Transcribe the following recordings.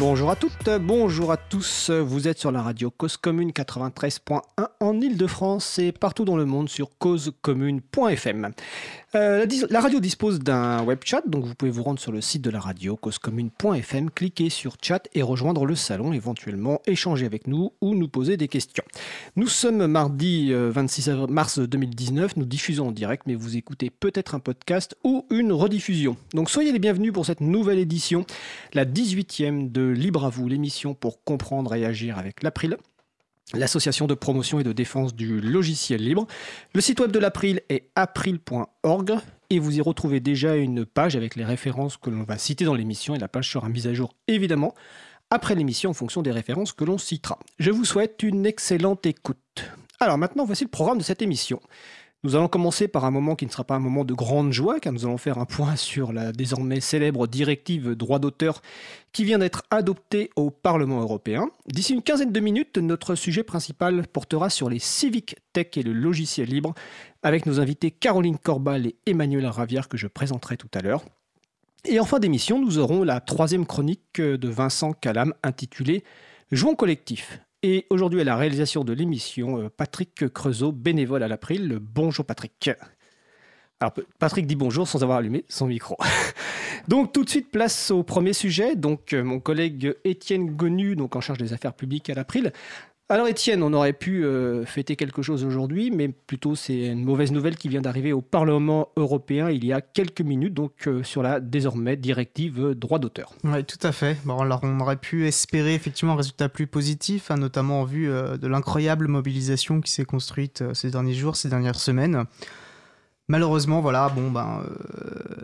Bonjour à toutes, bonjour à tous. Vous êtes sur la radio Cause Commune 93.1 en Ile-de-France et partout dans le monde sur causecommune.fm. Euh, la, la, radio dispose d'un web chat, donc vous pouvez vous rendre sur le site de la radio causecommune.fm, cliquer sur chat et rejoindre le salon, éventuellement échanger avec nous ou nous poser des questions. Nous sommes mardi 26 euh, mars 2019, nous diffusons en direct, mais vous écoutez peut-être un podcast ou une rediffusion. Donc soyez les bienvenus pour cette nouvelle édition, la 18e de Libre à vous, l'émission pour comprendre et agir avec l'April l'association de promotion et de défense du logiciel libre. Le site web de l'April est april.org et vous y retrouvez déjà une page avec les références que l'on va citer dans l'émission et la page sera mise à jour évidemment après l'émission en fonction des références que l'on citera. Je vous souhaite une excellente écoute. Alors maintenant, voici le programme de cette émission. Nous allons commencer par un moment qui ne sera pas un moment de grande joie, car nous allons faire un point sur la désormais célèbre directive droit d'auteur qui vient d'être adoptée au Parlement européen. D'ici une quinzaine de minutes, notre sujet principal portera sur les civic tech et le logiciel libre, avec nos invités Caroline Corbal et Emmanuel Ravière que je présenterai tout à l'heure. Et en fin d'émission, nous aurons la troisième chronique de Vincent Calam intitulée Jouons collectif. Et aujourd'hui, à la réalisation de l'émission, euh, Patrick Creusot, bénévole à l'April. Bonjour Patrick. Alors, Patrick dit bonjour sans avoir allumé son micro. donc, tout de suite, place au premier sujet. Donc, euh, mon collègue Étienne Gonu, donc en charge des affaires publiques à l'April, alors Étienne, on aurait pu euh, fêter quelque chose aujourd'hui, mais plutôt c'est une mauvaise nouvelle qui vient d'arriver au Parlement européen il y a quelques minutes, donc euh, sur la désormais directive droit d'auteur. Oui, tout à fait. Bon, alors on aurait pu espérer effectivement un résultat plus positif, hein, notamment en vue euh, de l'incroyable mobilisation qui s'est construite ces derniers jours, ces dernières semaines. Malheureusement, voilà, bon, ben,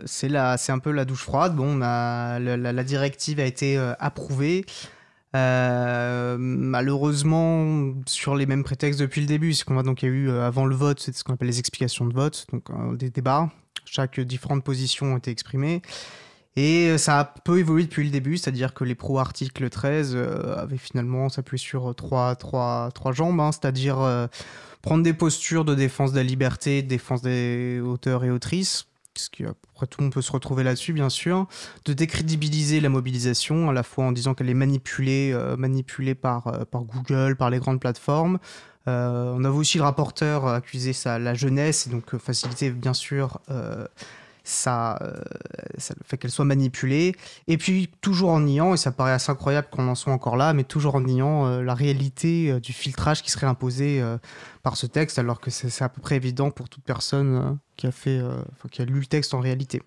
c'est un peu la douche froide. Bon, la, la, directive a été approuvée. Euh, malheureusement, sur les mêmes prétextes depuis le début, c'est qu'on donc il y a eu euh, avant le vote, c'est ce qu'on appelle les explications de vote, donc euh, des débats. Chaque différente position ont été exprimées. Et ça a peu évolué depuis le début, c'est-à-dire que les pro-article 13 avaient finalement s'appuyé sur trois, trois, trois jambes, hein, c'est-à-dire prendre des postures de défense de la liberté, de défense des auteurs et autrices, ce qui après tout monde peut se retrouver là-dessus bien sûr, de décrédibiliser la mobilisation à la fois en disant qu'elle est manipulée, euh, euh, par Google, par les grandes plateformes. Euh, on avait aussi le rapporteur accusé la jeunesse et donc faciliter bien sûr ça, ça fait qu'elle soit manipulée. Et puis toujours en niant, et ça paraît assez incroyable qu'on en soit encore là, mais toujours en niant la réalité du filtrage qui serait imposé par ce texte, alors que c'est à peu près évident pour toute personne qui a, fait, euh, qui a lu le texte en réalité.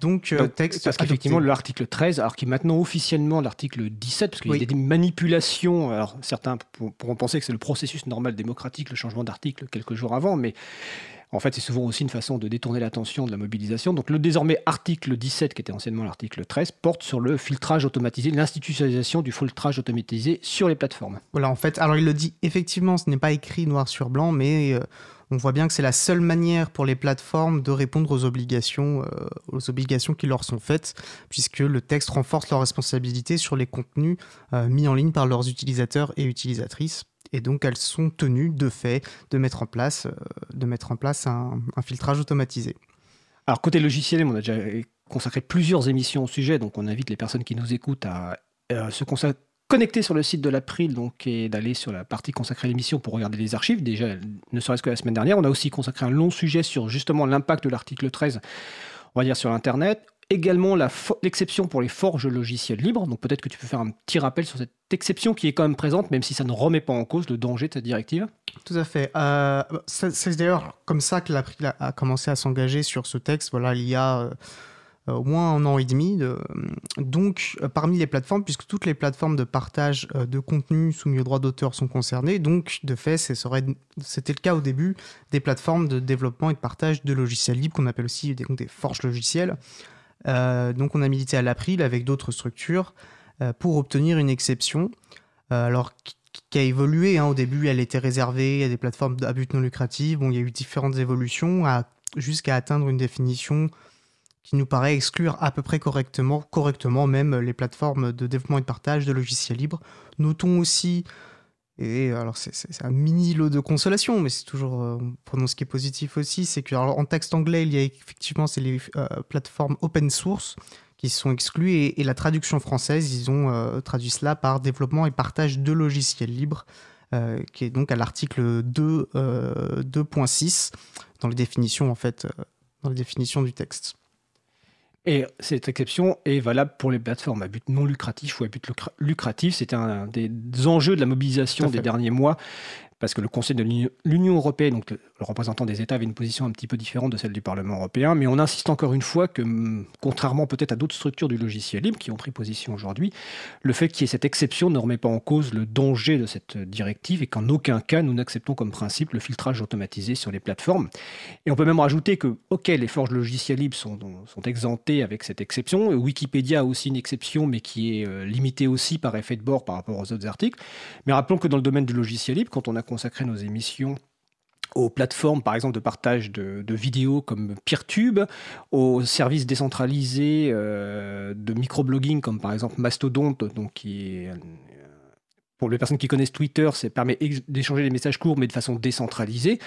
Donc, euh, texte. Parce qu'effectivement, l'article 13, alors qui est maintenant officiellement l'article 17, parce qu'il y a des manipulations. Alors, certains pourront penser que c'est le processus normal démocratique, le changement d'article quelques jours avant, mais en fait, c'est souvent aussi une façon de détourner l'attention de la mobilisation. Donc, le désormais article 17, qui était anciennement l'article 13, porte sur le filtrage automatisé, l'institutionnalisation du filtrage automatisé sur les plateformes. Voilà, en fait, alors il le dit effectivement, ce n'est pas écrit noir sur blanc, mais. Euh, on voit bien que c'est la seule manière pour les plateformes de répondre aux obligations, euh, aux obligations qui leur sont faites, puisque le texte renforce leur responsabilité sur les contenus euh, mis en ligne par leurs utilisateurs et utilisatrices. Et donc elles sont tenues de fait de mettre en place, euh, un, filtrage automatisé. Alors côté logiciel, on a déjà consacré plusieurs émissions au sujet, donc on invite les personnes qui nous écoutent à se consacrer connecter sur le site de l'April donc, et d'aller sur la partie consacrée à l'émission pour regarder les archives. Déjà, ne serait-ce que la semaine dernière, on a aussi consacré un long sujet sur justement l'impact de l'article 13, on va dire, sur l'Internet. Également l'exception pour les forges logiciels libres. Donc peut-être que tu peux faire un petit rappel sur cette exception qui est quand même présente, même si ça ne remet pas en cause le danger de cette directive. Tout à fait. Euh, c'est d'ailleurs comme ça que l'April a, commencé à s'engager sur ce texte. Voilà, il y a... Euh, au moins un an et demi. donc, euh, parmi les plateformes, puisque toutes les plateformes de partage de contenu soumis au droit d'auteur sont concernées, donc de fait, c'était le cas au début des plateformes de développement et de partage de logiciels libres, qu'on appelle aussi des, des forges logicielles. Donc, on a milité à l'April avec d'autres structures pour obtenir une exception. alors, qui a évolué. Hein. Au début, elle était réservée à des plateformes à but non lucratif. Bon, il y a eu différentes évolutions jusqu'à atteindre une définition qui nous paraît exclure à peu près correctement, correctement même les plateformes de développement et de partage de logiciels libres. Notons aussi Et alors, c'est un mini lot de consolation, mais c'est toujours, euh, prenons ce qui est positif aussi, c'est que en texte anglais, il y a effectivement les euh, plateformes open source qui sont exclues, et, la traduction française, ils ont euh, traduit cela par développement et partage de logiciels libres, qui est donc à l'article 2.6 dans les définitions en fait, dans les définitions du texte. Et cette exception est valable pour les plateformes à but non lucratif ou à but lucratif. C'était un des enjeux de la mobilisation des derniers mois parce que le Conseil de l'Union européenne, donc le représentant des États, avait une position un petit peu différente de celle du Parlement européen, mais on insiste encore une fois que, hum, contrairement peut-être à d'autres structures du logiciel libre qui ont pris position aujourd'hui, le fait qu'il y ait cette exception ne remet pas en cause le danger de cette directive et qu'en aucun cas nous n'acceptons comme principe le filtrage automatisé sur les plateformes. Et on peut même rajouter que, ok, les forges logiciels libres sont, sont exemptées avec cette exception, Wikipédia a aussi une exception, mais qui est euh, limitée aussi par effet de bord par rapport aux autres articles. Mais rappelons que dans le domaine du logiciel libre, quand on a consacrer nos émissions aux plateformes, par exemple, de partage de, vidéos comme PeerTube, aux services décentralisés euh, de microblogging comme par exemple Mastodonte, donc euh, pour les personnes qui connaissent Twitter, ça permet d'échanger des messages courts mais de façon décentralisée.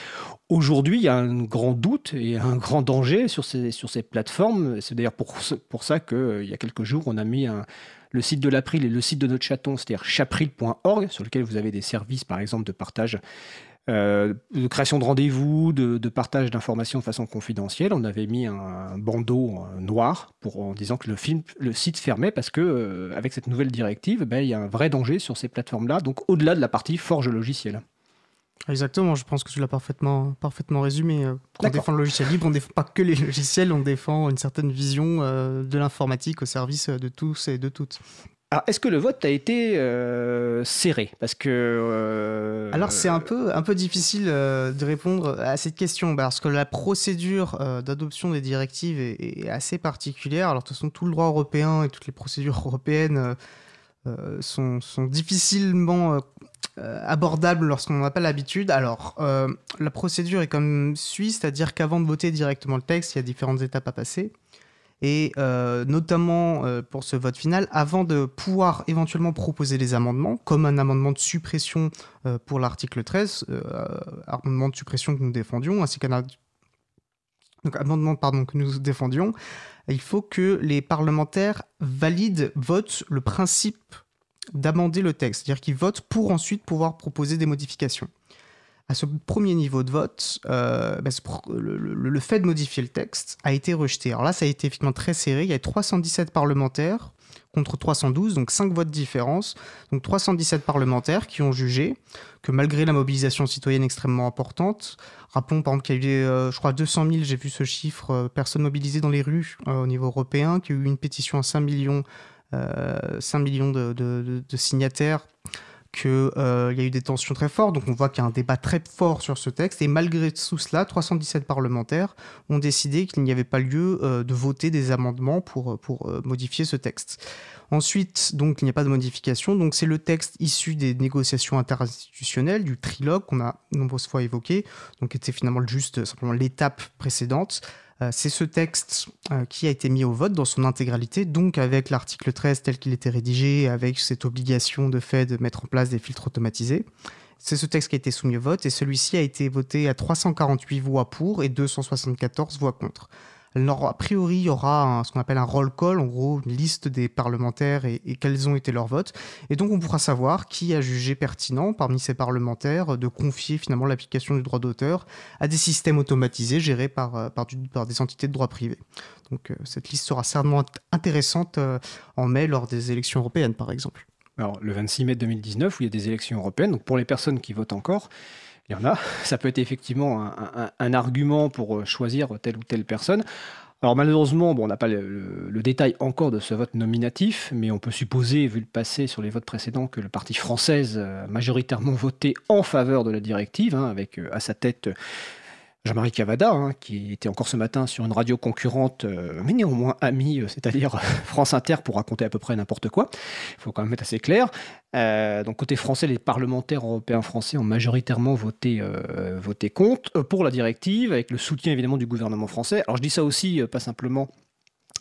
Aujourd'hui, il y a un grand doute et un grand danger sur ces, sur ces plateformes. C'est d'ailleurs pour, pour ça qu'il euh, y a quelques jours, on a mis un, le site de l'April et le site de notre chaton, c'est-à-dire chapril.org, sur lequel vous avez des services, par exemple, de partage, euh, de création de rendez-vous, de, partage d'informations de façon confidentielle. On avait mis un, bandeau noir pour, en disant que le site fermait parce que, euh, avec cette nouvelle directive, ben, il y a un vrai danger sur ces plateformes-là, donc au-delà de la partie forge logicielle. Exactement, je pense que tu l'as parfaitement, parfaitement résumé. Euh, on défend le logiciel libre, on ne défend pas que les logiciels, on défend une certaine vision euh, de l'informatique au service de tous et de toutes. Alors, est-ce que le vote a été euh, serré? Parce que. Alors, c'est un peu, un peu difficile de répondre à cette question, parce que la procédure d'adoption des directives est, assez particulière. Alors, de toute façon, tout le droit européen et toutes les procédures européennes sont, sont, difficilement euh, abordable lorsqu'on n'en a pas l'habitude. Alors, euh, la procédure est comme suit, c'est-à-dire qu'avant de voter directement le texte, il y a différentes étapes à passer. Et euh, notamment pour ce vote final, avant de pouvoir éventuellement proposer des amendements, comme un amendement de suppression pour l'article 13, amendement de suppression que nous défendions, ainsi qu'un amendement pardon, que nous défendions, il faut que les parlementaires valident, votent le principe d'amender le texte, c'est-à-dire qu'ils votent pour ensuite pouvoir proposer des modifications. À ce premier niveau de vote, euh, bah, le, fait de modifier le texte a été rejeté. Alors là, ça a été effectivement très serré. Il y a 317 parlementaires contre 312, donc 5 votes de différence. Donc 317 parlementaires qui ont jugé que malgré la mobilisation citoyenne extrêmement importante, rappelons par exemple qu'il y a eu, euh, je crois, 200 000, j'ai vu ce chiffre, euh, personnes mobilisées dans les rues au niveau européen, qu'il y a eu une pétition à 5 millions 5 euh, millions de, signataires qu'il euh, y a eu des tensions très fortes. Donc on voit qu'il y a un débat très fort sur ce texte. Et malgré tout cela, 317 parlementaires ont décidé qu'il n'y avait pas lieu euh, de voter des amendements pour, modifier ce texte. Ensuite, donc, il n'y a pas de modification. Donc, c'est le texte issu des négociations interinstitutionnelles, du trilogue qu'on a nombreuses fois évoqué, donc était finalement juste simplement l'étape précédente. Euh, c'est ce texte euh, qui a été mis au vote dans son intégralité, donc avec l'article 13 tel qu'il était rédigé, avec cette obligation de fait de mettre en place des filtres automatisés. C'est ce texte qui a été soumis au vote et celui-ci a été voté à 348 voix pour et 274 voix contre. A priori, il y aura ce qu'on appelle un roll call, en gros, une liste des parlementaires et, quels ont été leurs votes. Et donc, on pourra savoir qui a jugé pertinent parmi ces parlementaires de confier finalement l'application du droit d'auteur à des systèmes automatisés gérés par, euh, des entités de droit privé. Donc, euh, cette liste sera certainement intéressante euh, en mai lors des élections européennes, par exemple. Alors, le 26 mai 2019, où il y a des élections européennes, donc pour les personnes qui votent encore, il y en a. Ça peut être effectivement un, argument pour euh, choisir telle ou telle personne. Alors malheureusement, bon, on n'a pas le, détail encore de ce vote nominatif, mais on peut supposer, vu le passé sur les votes précédents, que le Parti française a majoritairement voté en faveur de la directive, hein, avec euh, à sa tête Jean-Marie Cavada, hein, qui était encore ce matin sur une radio concurrente, euh, mais néanmoins ami, euh, c'est-à-dire France Inter, pour raconter à peu près n'importe quoi. Il faut quand même être assez clair. Euh, donc côté français, les parlementaires européens français ont majoritairement voté, voté contre pour la directive, avec le soutien évidemment du gouvernement français. Alors je dis ça aussi, pas simplement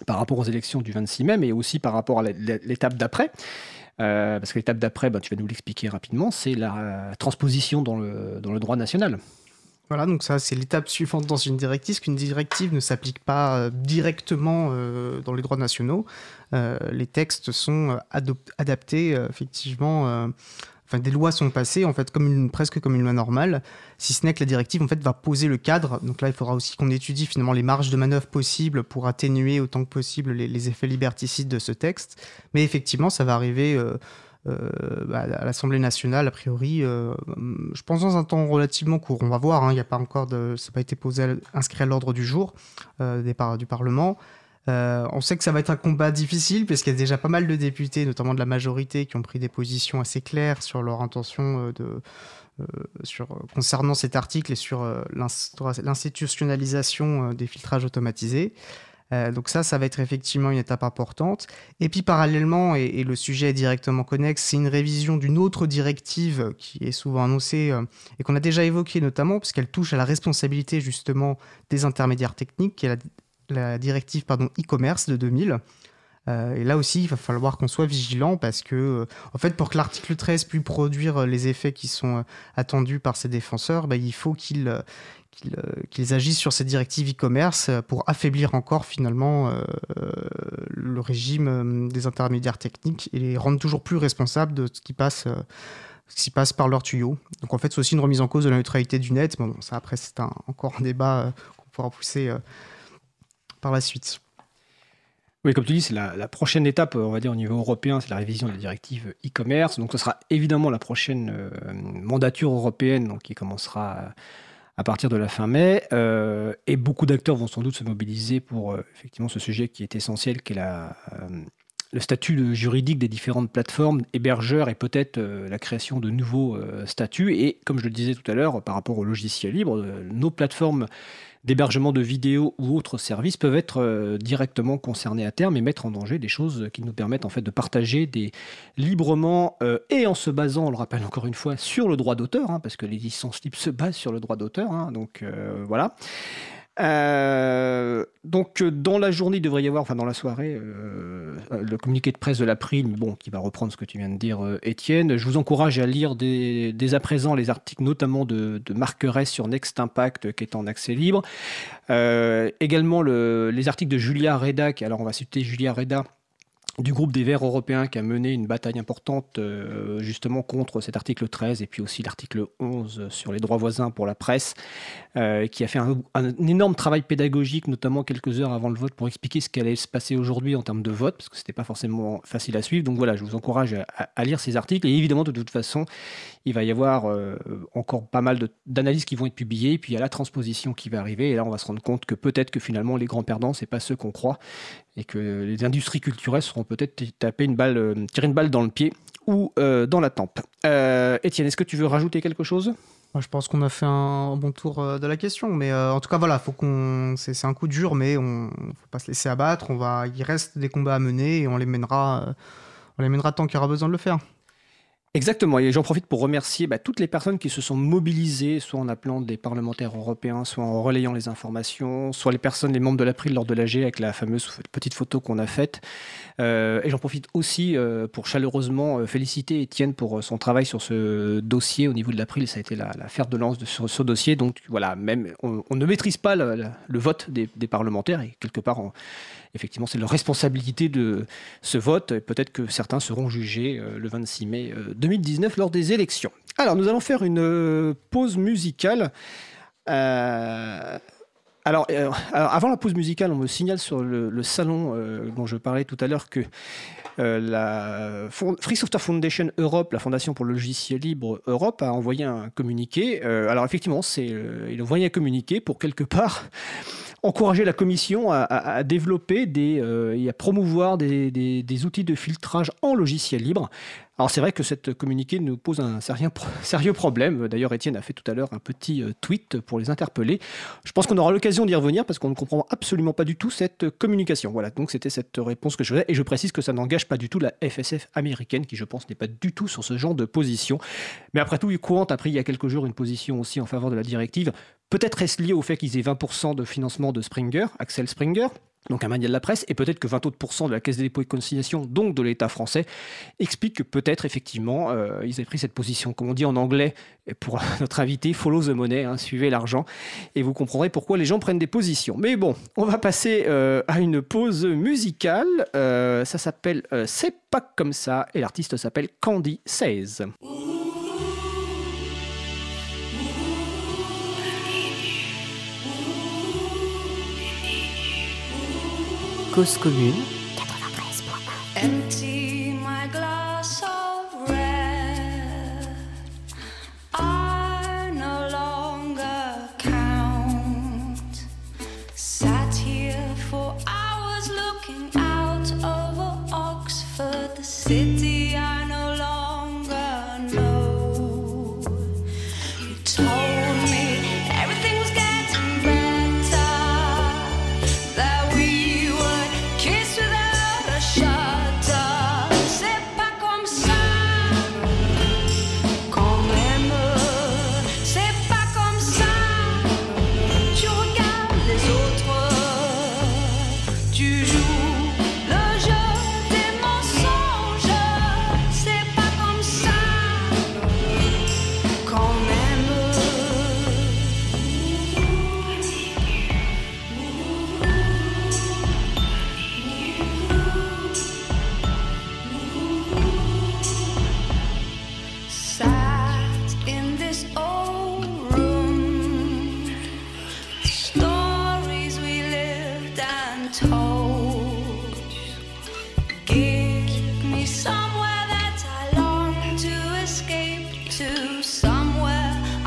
par rapport aux élections du 26 mai, mais aussi par rapport à l'étape d'après. parce que l'étape d'après, bah, tu vas nous l'expliquer rapidement, c'est la transposition dans le, dans le droit national. Voilà, donc ça c'est l'étape suivante dans une directive, qu'une directive ne s'applique pas euh, directement euh, dans les droits nationaux. Euh, les textes sont adaptés effectivement. Enfin, des lois sont passées en fait presque comme une loi normale, si ce n'est que la directive en fait va poser le cadre. Donc là, il faudra aussi qu'on étudie finalement les marges de manœuvre possibles pour atténuer autant que possible les effets liberticides de ce texte. Mais effectivement, ça va arriver euh, bah, à l'Assemblée nationale, a priori, euh, je pense dans un temps relativement court. On va voir, hein, il n'y a pas encore ça n'a pas été posé, inscrit à l'ordre du jour euh, des du Parlement. on sait que ça va être un combat difficile parce qu'il y a déjà pas mal de députés, notamment de la majorité, qui ont pris des positions assez claires sur leur intention de, sur, concernant cet article et sur l'institutionnalisation des filtrages automatisés. Euh, donc ça, ça va être effectivement une étape importante. Et puis parallèlement, et, le sujet est directement connexe, c'est une révision d'une autre directive qui est souvent annoncée euh, et qu'on a déjà évoquée notamment parce qu'elle touche à la responsabilité justement des intermédiaires techniques, qui est la, directive e-commerce de 2000. Euh, et là aussi, il va falloir qu'on soit vigilant parce que, en fait, pour que l'article 13 puisse produire les effets qui sont attendus par ses défenseurs, bah, il faut qu'il euh, qu'ils agissent sur cette directive e-commerce euh, pour affaiblir encore finalement euh, le régime des intermédiaires techniques et les rendre toujours plus responsables de ce qui passe, ce qui passe par leurs tuyaux. Donc en fait, c'est aussi une remise en cause de la neutralité du net. Bon, ça après, c'est encore un débat qu'on pourra pousser par la suite. Oui, comme tu dis, c'est la, prochaine étape, on va dire, au niveau européen, c'est la révision de la directive e-commerce. Donc, ce sera évidemment la prochaine mandature européenne donc, qui commencera à partir de la fin mai. Euh, et beaucoup d'acteurs vont sans doute se mobiliser pour euh, effectivement ce sujet qui est essentiel, qui est la, euh, le statut juridique des différentes plateformes, hébergeurs et peut-être la création de nouveaux statuts. Et comme je le disais tout à l'heure, par rapport au logiciel libre, nos plateformes d'hébergement de vidéos ou autres services peuvent être euh, directement concernés à terme et mettre en danger des choses qui nous permettent en fait de partager des librement euh, et en se basant, on le rappelle encore une fois, sur le droit d'auteur, hein, parce que les licences libres se basent sur le droit d'auteur. Hein, donc euh, voilà. Euh, donc dans la journée, il devrait y avoir, enfin dans la soirée, euh, le communiqué de presse de l'April, bon, qui va reprendre ce que tu viens de dire, euh, Étienne. Je vous encourage à lire dès, à présent les articles, notamment de, de sur Next Impact, qui est en accès libre. également les articles de Julia Reda, qui, alors on va citer Julia Reda, du groupe des Verts europééens qui a mené une bataille importante euh, justement contre cet article 13 et puis aussi l'article 11 sur les droits voisins pour la presse, euh, qui a fait un, énorme travail pédagogique, notamment quelques heures avant le vote, pour expliquer ce qui allait se passer aujourd'hui en termes de vote, parce que ce n'était pas forcément facile à suivre. Donc voilà, je vous encourage à, lire ces articles. Et évidemment, de toute façon, il va y avoir euh, encore pas mal d'analyses qui vont être publiées, et puis il y a la transposition qui va arriver, et là on va se rendre compte que peut-être que finalement les grands perdants, ce n'est pas ceux qu'on croit, et que les industries culturelles seront peut-être taper une balle, euh, tirer une balle dans le pied ou euh, dans la tempe. Euh, Étienne, est-ce que tu veux rajouter quelque chose? Je pense qu'on a fait un bon tour de la question, mais en tout cas, voilà, faut qu'on, c'est, un coup dur, mais on, faut pas se laisser abattre. On va, il reste des combats à mener et on les mènera, on les mènera tant qu'il y aura besoin de le faire. Exactement, et j'en profite pour remercier bah, toutes les personnes qui se sont mobilisées, soit en appelant des parlementaires européens, soit en relayant les informations, soit les personnes, les membres de l'April lors de l'AG avec la fameuse petite photo qu'on a faite. Euh, et j'en profite aussi euh, pour chaleureusement euh, féliciter Étienne pour son travail sur ce dossier au niveau de l'April. Ça a été la, fer de lance de ce, dossier. Donc voilà, même on, ne maîtrise pas le, vote des, parlementaires et quelque part effectivement, c'est leur responsabilité de ce vote. Peut-être que certains seront jugés euh, le 26 mai 2019 euh, lors des élections. Alors, nous allons faire une euh, pause musicale. Alors, avant la pause musicale, on me signale sur le, salon dont je parlais tout à l'heure que la Free Software Foundation Europe, la fondation pour le logiciel libre Europe, a envoyé un communiqué. alors effectivement, c'est, il a envoyé un communiqué pour quelque part encourager la Commission à, développer des, euh, et à promouvoir des, des, outils de filtrage en logiciel libre. Alors c'est vrai que cette communiqué nous pose un sérieux problème. D'ailleurs, Étienne a fait tout à l'heure un petit euh, tweet pour les interpeller. Je pense qu'on aura l'occasion d'y revenir parce qu'on ne comprend absolument pas du tout cette communication. Voilà, donc c'était cette réponse que je faisais. Et je précise que ça n'engage pas du tout la FSF américaine, qui je pense n'est pas du tout sur ce genre de position. Mais après tout, Courant a pris il y a quelques jours une position aussi en faveur de la directive. Peut-être est-ce lié au fait qu'ils aient 20% de financement de Springer, Axel Springer donc un mania de la presse, et peut-être que 20 autres de la Caisse des dépôts et consignations, donc de l'État français, expliquent que peut-être effectivement euh, ils avaient pris cette position. Comme on dit en anglais, pour notre invité, follow the money, hein, suivez l'argent, et vous comprendrez pourquoi les gens prennent des positions. Mais bon, on va passer euh, à une pause musicale. Euh, ça s'appelle C'est pas comme ça, et l'artiste s'appelle Candy 16. cause commune.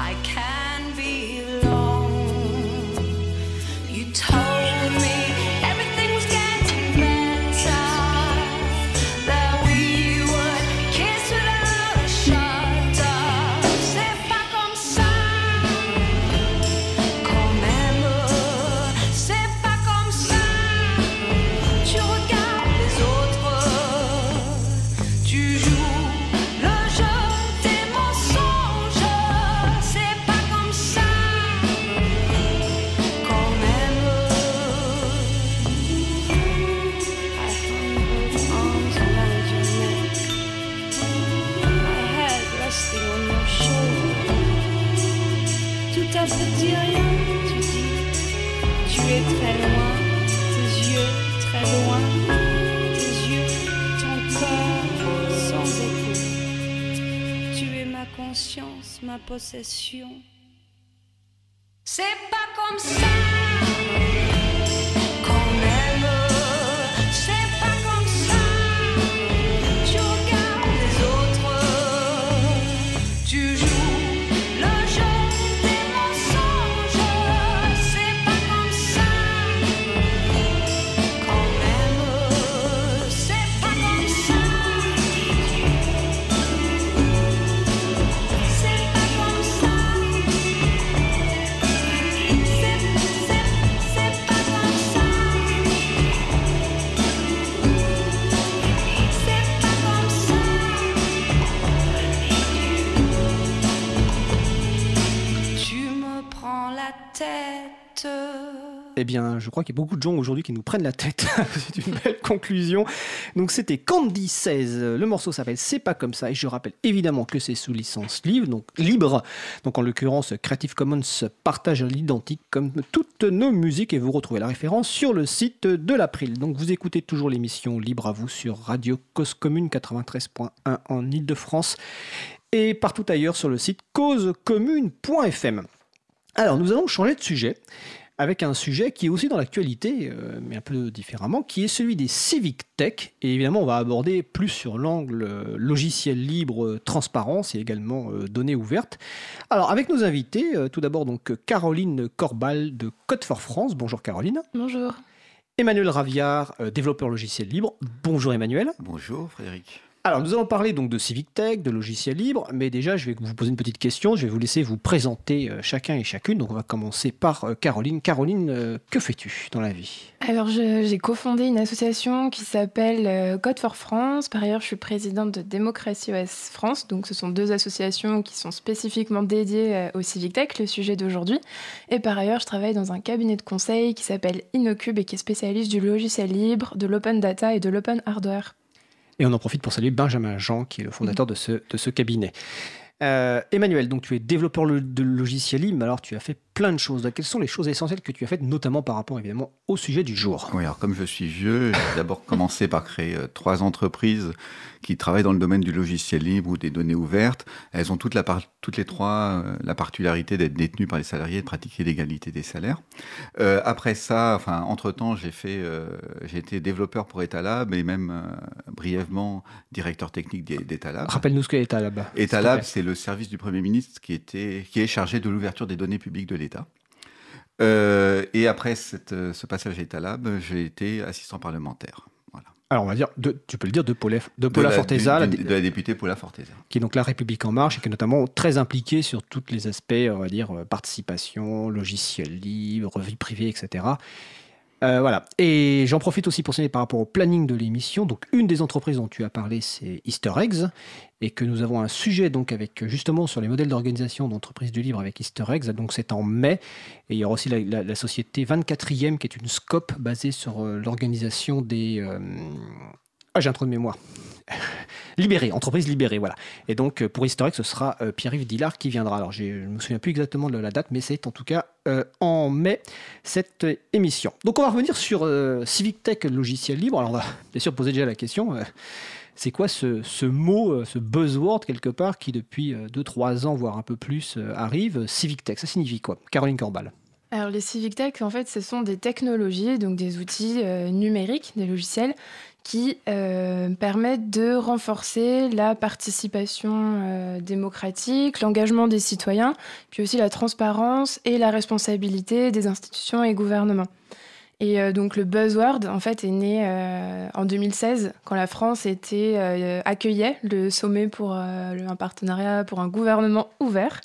I can possession. C'est pas comme ça. Eh bien, je crois qu'il y a beaucoup de gens aujourd'hui qui nous prennent la tête. c'est une belle conclusion. Donc, c'était Candy 16. Le morceau s'appelle C'est pas comme ça. Et je rappelle évidemment que c'est sous licence libre, donc libre. Donc, en l'occurrence, Creative Commons partage l'identique comme toutes nos musiques. Et vous retrouvez la référence sur le site de l'April. Donc, vous écoutez toujours l'émission Libre à vous sur Radio Cause Commune 93.1 en Ile-de-France et partout ailleurs sur le site causecommune.fm. Alors, nous allons changer de sujet avec un sujet qui est aussi dans l'actualité, euh, mais un peu différemment, qui est celui des civic tech. Et évidemment, on va aborder plus sur l'angle euh, logiciel libre, euh, transparence et également données ouvertes. Alors, avec nos invités, tout d'abord donc Caroline Corbal de Code for France. Bonjour Caroline. Bonjour. Emmanuel Raviard, développeur logiciel libre. Bonjour Emmanuel. Bonjour Frédéric. Alors, nous allons parler donc de Civic Tech, de logiciels libres, mais déjà, je vais vous poser une petite question. Je vais vous laisser vous présenter euh, chacun et chacune. Donc, on va commencer par euh, Caroline. Caroline, euh, que fais-tu dans la vie? Alors, j'ai cofondé une association qui s'appelle Code for France. Par ailleurs, je suis présidente de Démocratie OS France. Donc, ce sont deux associations qui sont spécifiquement dédiées au Civic Tech, le sujet d'aujourd'hui. Et par ailleurs, je travaille dans un cabinet de conseil qui s'appelle Innocube et qui est spécialiste du logiciel libre, de l'open data et de l'open hardware. Et on en profite pour saluer Benjamin Jean, qui est le fondateur de, ce, cabinet. Euh, Emmanuel, donc tu es développeur de logiciels libres, mais alors tu as fait plein de choses. Quelles sont les choses essentielles que tu as faites, notamment par rapport évidemment au sujet du jour? Oui, alors comme je suis vieux, j'ai d'abord commencé par créer euh, trois entreprises qui travaillent dans le domaine du logiciel libre ou des données ouvertes. Elles ont toutes, la par- toutes les trois euh, la particularité d'être détenues par les salariés et de pratiquer l'égalité des salaires. Euh, après ça, enfin, entre-temps, j'ai fait, j'ai été développeur pour Etalab et même brièvement directeur technique d'E- d'Etalab. Rappelle-nous ce qu'est Etalab, plaît. c'est le service du Premier ministre qui, était, qui est chargé de l'ouverture des données publiques de l'État. Euh, et après cette, euh, ce passage à Etalab, j'ai été assistant parlementaire. Voilà. Alors on va dire, de- tu peux le dire, de, Paula, de De la- Forteza, du- de la députée Paula Forteza. qui est donc La République En Marche et qui est notamment très impliquée sur tous les aspects, on va dire, euh, participation, logiciel libre, vie privée, etc. Euh, voilà. Et j'en profite aussi pour signaler par rapport au planning de l'émission. Donc, une des entreprises dont tu as parlé, c'est Easter Eggs, et que nous avons un sujet donc avec justement sur les modèles d'organisation d'entreprises du libre avec Easter Eggs. Donc, c'est en mai. Et il y aura aussi la, société 24e, qui est une scope basée sur euh, l'organisation des. euh, Ah, j'ai un trou de mémoire. Libéré, entreprise libérée, voilà. Et donc, euh, pour Egg, ce sera euh, Pierre-Yves Dillard qui viendra. Alors, je ne me souviens plus exactement de la date, mais c'est en tout cas euh, en mai, cette émission. Donc, on va revenir sur Civic Tech logiciel libre. Alors, on va bien sûr poser déjà la question. c'est quoi ce, mot, ce buzzword quelque part qui depuis 2-3 ans, voire un peu plus, arrive Civic Tech, ça signifie quoi? Caroline Corbal. Alors les Civic Tech, en fait, ce sont des technologies, donc des outils numériques, des logiciels, qui euh, permettent de renforcer la participation euh, démocratique, l'engagement des citoyens, puis aussi la transparence et la responsabilité des institutions et gouvernements. Et euh, donc le buzzword, en fait, est né euh, en 2016, quand la France était, accueillait le sommet pour un partenariat pour un gouvernement ouvert.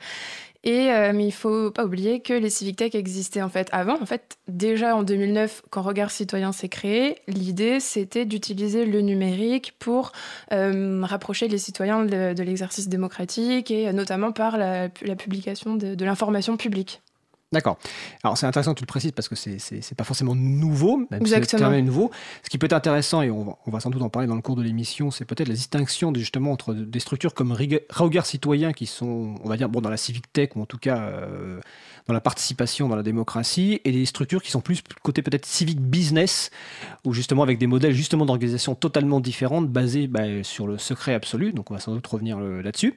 Et, euh, mais il faut pas oublier que les Civic Tech existaient en fait avant. En fait, déjà en 2009, quand Regard Citoyen s'est créé, l'idée c'était d'utiliser le numérique pour euh, rapprocher les citoyens de, l'exercice démocratique et euh, notamment par la, publication de l'information publique. D'accord. Alors c'est intéressant que tu le précises parce que c'est c'est pas forcément nouveau, même si Exactement. terme est nouveau. Ce qui peut être intéressant, et on va, on va sans doute en parler dans le cours de l'émission, c'est peut-être la distinction de- justement entre des structures comme Regard Citoyen qui sont, on va dire, bon, dans la civic tech ou en tout cas euh, dans la participation, dans la démocratie, et des structures qui sont plus côté peut-être civic business, ou justement avec des modèles justement d'organisation totalement différentes, basés bah, sur le secret absolu. Donc on va sans doute revenir euh, là-dessus.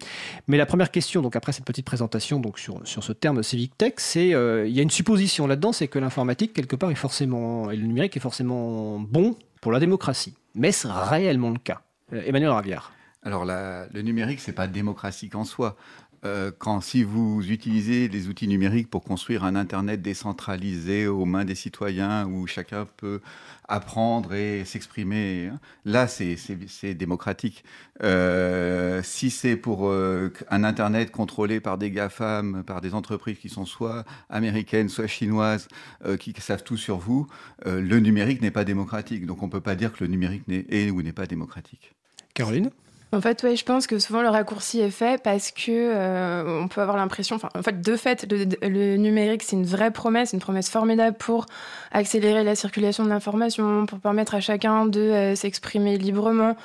Mais la première question, donc après cette petite présentation donc sur, sur ce terme civic tech, c'est euh, il y a une supposition là-dedans, c'est que l'informatique quelque part est forcément et le numérique est forcément bon pour la démocratie. Mais est-ce réellement le cas? Euh, Emmanuel Ravière. Alors, le numérique, c'est pas démocratique en soi. Euh, quand si vous utilisez des outils numériques pour construire un Internet décentralisé aux mains des citoyens où chacun peut apprendre et s'exprimer, hein, là, c'est- démocratique. Euh, si c'est pour euh, un Internet contrôlé par des GAFAM, par des entreprises qui sont soit américaines, soit chinoises, qui savent tout sur vous, le numérique n'est pas démocratique. Donc, on peut pas dire que le numérique est ou n'est pas démocratique. Caroline? En fait, ouais, je pense que souvent le raccourci est fait parce que euh, on peut avoir l'impression, en fait, de fait, le, le numérique c'est une vraie promesse, une promesse formidable pour accélérer la circulation de l'information, pour permettre à chacun de euh, s'exprimer librement,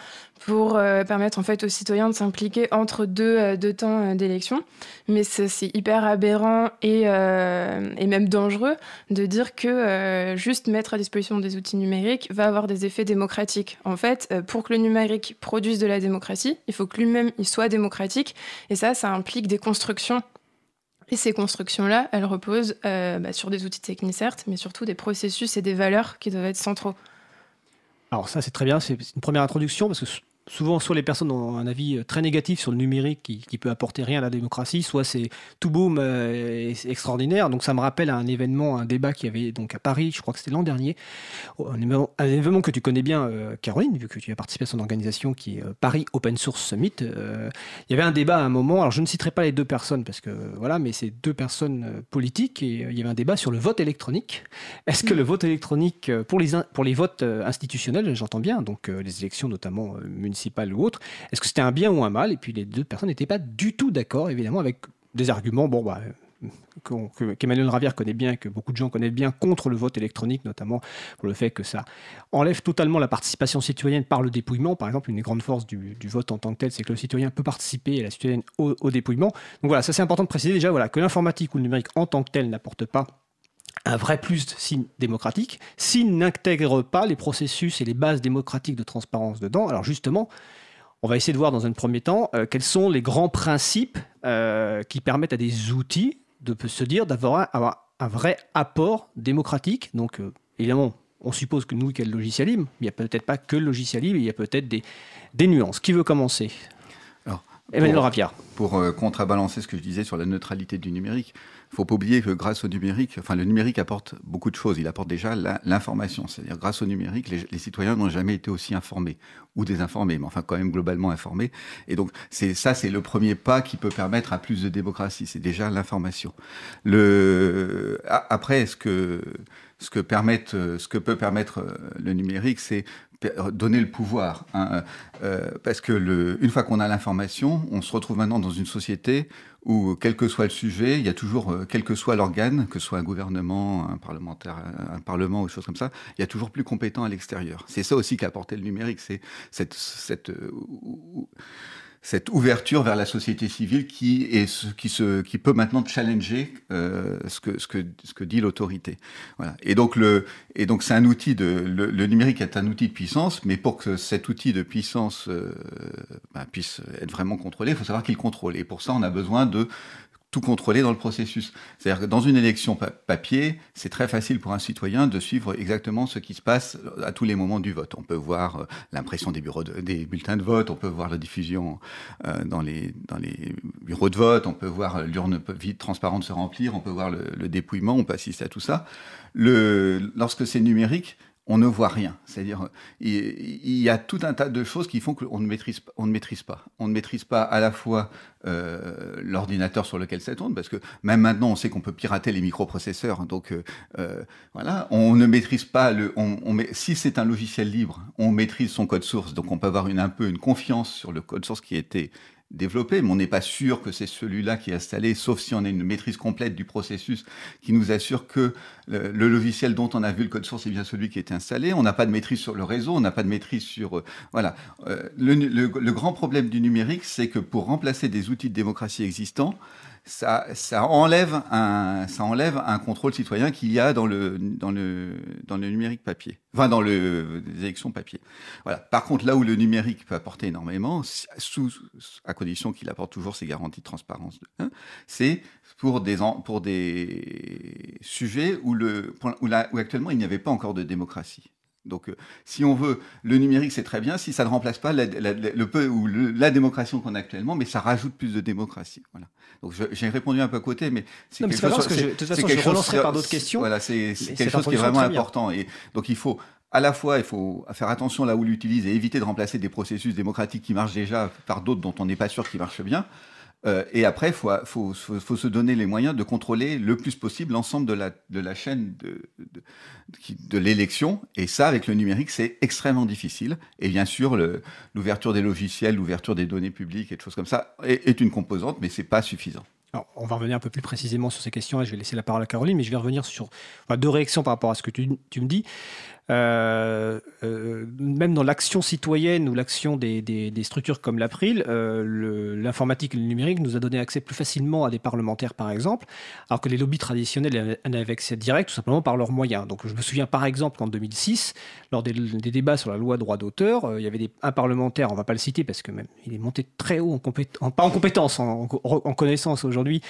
pour euh, permettre en fait aux citoyens de s'impliquer entre deux, euh, deux temps euh, d'élection. Mais c'est hyper aberrant et, et même dangereux de dire que juste mettre à disposition des outils numériques va avoir des effets démocratiques. En fait, pour que le numérique produise de la démocratie, il faut que lui-même il soit démocratique. Et ça, ça implique des constructions. Et ces constructions-là, elles reposent bah, sur des outils techniques, certes, mais surtout des processus et des valeurs qui doivent être centraux. Alors ça c'est très bien, c'est une première introduction parce que souvent soit les personnes ont un avis euh, très négatif sur le numérique qui, qui peut apporter rien à la démocratie, soit c'est tout boom euh, extraordinaire. Donc ça me rappelle un événement, un débat qui avait donc à Paris, je crois que c'était l'an dernier, un événement, que tu connais bien, euh, Caroline, vu que tu as participé à son organisation qui est euh, Paris Open Source Summit. Il y avait un débat à un moment, alors je ne citerai pas les deux personnes parce que voilà, mais c'est deux personnes politiques et il y avait un débat sur le vote électronique. Est-ce que le vote électronique pour les, pour les votes institutionnels, j'entends bien, donc les élections notamment euh, ou autres, est-ce que c'était un bien ou un mal? Et puis les deux personnes n'étaient pas du tout d'accord, évidemment, avec des arguments, bon, bah, qu'Emmanuel Ravière connaît bien, que beaucoup de gens connaissent bien, contre le vote électronique, notamment pour le fait que ça enlève totalement la participation citoyenne par le dépouillement. Par exemple, une des grandes forces du, vote en tant que tel, c'est que le citoyen peut participer et la citoyenne au, au dépouillement. Donc voilà, ça c'est important de préciser déjà voilà, que l'informatique ou le numérique en tant que tel n'apporte pas un vrai plus signe démocratique s'il n'intègre pas les processus et les bases démocratiques de transparence dedans. Alors justement, on va essayer de voir dans un premier temps euh, quels sont les grands principes euh, qui permettent à des outils de se dire d'avoir un, vrai apport démocratique. Donc euh, évidemment, on suppose que nous, qu'il y a le logiciel libre, mais il n'y a peut-être pas que le logiciel libre, il y a peut-être des, nuances. Qui veut commencer? Emmanuel pour- Rapiard. Pour euh, contrebalancer ce que je disais sur la neutralité du numérique, il faut pas oublier que grâce au numérique, enfin le numérique apporte beaucoup de choses. Il apporte déjà l'information, c'est-à-dire grâce au numérique, les, les citoyens n'ont jamais été aussi informés ou désinformés, mais enfin quand même globalement informés. Et donc c'est ça, c'est le premier pas qui peut permettre à plus de démocratie. C'est déjà l'information. Le après, ce que ce que euh, ce que peut permettre euh, le numérique, c'est donner le pouvoir. hein. Euh, parce que une fois qu'on a l'information, on se retrouve maintenant dans une société où, quel que soit le sujet, il y a toujours, quel que soit l'organe, que ce soit un gouvernement, un parlementaire, un, parlement ou des choses comme ça, il y a toujours plus compétent à l'extérieur. C'est ça aussi qu'a apporté le numérique, c'est cette, cette ouverture vers la société civile qui, est ce, qui, se, qui peut maintenant challenger euh, ce, que, ce, que, ce que dit l'autorité. Voilà. Et donc, le, et donc c'est un outil de le, le numérique est un outil de puissance, mais pour que cet outil de puissance euh, bah, puisse être vraiment contrôlé, il faut savoir qu'il contrôle. Et pour ça, on a besoin de tout contrôler dans le processus. C'est-à-dire que dans une élection pa- papier, c'est très facile pour un citoyen de suivre exactement ce qui se passe à tous les moments du vote. On peut voir euh, l'impression des bureaux de- des bulletins de vote, on peut voir la diffusion euh, dans les dans les bureaux de vote, on peut voir l'urne vide transparente se remplir, on peut voir le, le dépouillement, on peut assister à tout ça. Le lorsque c'est numérique, on ne voit rien. C'est-à-dire, il, il y a tout un tas de choses qui font qu'on ne maîtrise, pas- on ne maîtrise pas. On ne maîtrise pas à la fois euh, l'ordinateur sur lequel ça tourne, parce que même maintenant, on sait qu'on peut pirater les microprocesseurs. Donc, euh, euh, voilà, on ne maîtrise pas le. Si c'est un logiciel libre, on maîtrise son code source. Donc, on peut avoir un peu une confiance sur le code source qui a été développé, mais on n'est pas sûr que c'est celui-là qui est installé, sauf si on a une maîtrise complète du processus qui nous assure que le, logiciel dont on a vu le code source est bien celui qui est installé. On n'a pas de maîtrise sur le réseau, on n'a pas de maîtrise sur... euh, voilà. Euh, le, le- le grand problème du numérique, c'est que pour remplacer des outils de démocratie existants, ça, enlève un, ça enlève un contrôle citoyen qu'il y a dans le, dans, le, dans le numérique papier, enfin dans le, les élections papier. Voilà. Par contre, là où le numérique peut apporter énormément, sous, à condition qu'il apporte toujours ses garanties de transparence, c'est pour des, pour des sujets où, le, où, où actuellement il n'y avait pas encore de démocratie. Donc, euh, si on veut, le numérique c'est très bien si ça ne remplace pas la, la- la- le peu ou le- la démocratie qu'on a actuellement, mais ça rajoute plus de démocratie. Voilà. Donc, j'ai répondu un peu à côté, mais c'est quelque chose. que je- de toute façon, quelque je chose- relancerai par d'autres questions. Voilà, c'est quelque chose qui est vraiment important. Et donc, il faut à la fois, il faut faire attention là où l'utilise et éviter de remplacer des processus démocratiques qui marchent déjà par d'autres dont on n'est pas sûr qu'ils marchent bien. Euh, et après, il faut, se donner les moyens de contrôler le plus possible l'ensemble de la, chaîne de, l'élection. Et ça, avec le numérique, c'est extrêmement difficile. Et bien sûr, l'ouverture des logiciels, l'ouverture des données publiques et des choses comme ça est, une composante, mais c'est pas suffisant. On va revenir un peu plus précisément sur ces questions et je vais laisser la parole à Caroline, mais je vais revenir sur deux réactions par rapport à ce que tu me dis. Euh, euh, même dans l'action citoyenne ou l'action des, structures comme l'April, euh, l'informatique et le numérique nous a donné accès plus facilement à des parlementaires, par exemple, alors que les lobbies traditionnels en avaient accès direct, tout simplement par leurs moyens. Donc, je me souviens par exemple qu'en 2006, lors des, débats sur la loi droit d'auteur, il y avait un parlementaire, on va pas le citer parce que même il est monté très haut en compétence, pas en compétence, en, connaissance aujourd'hui,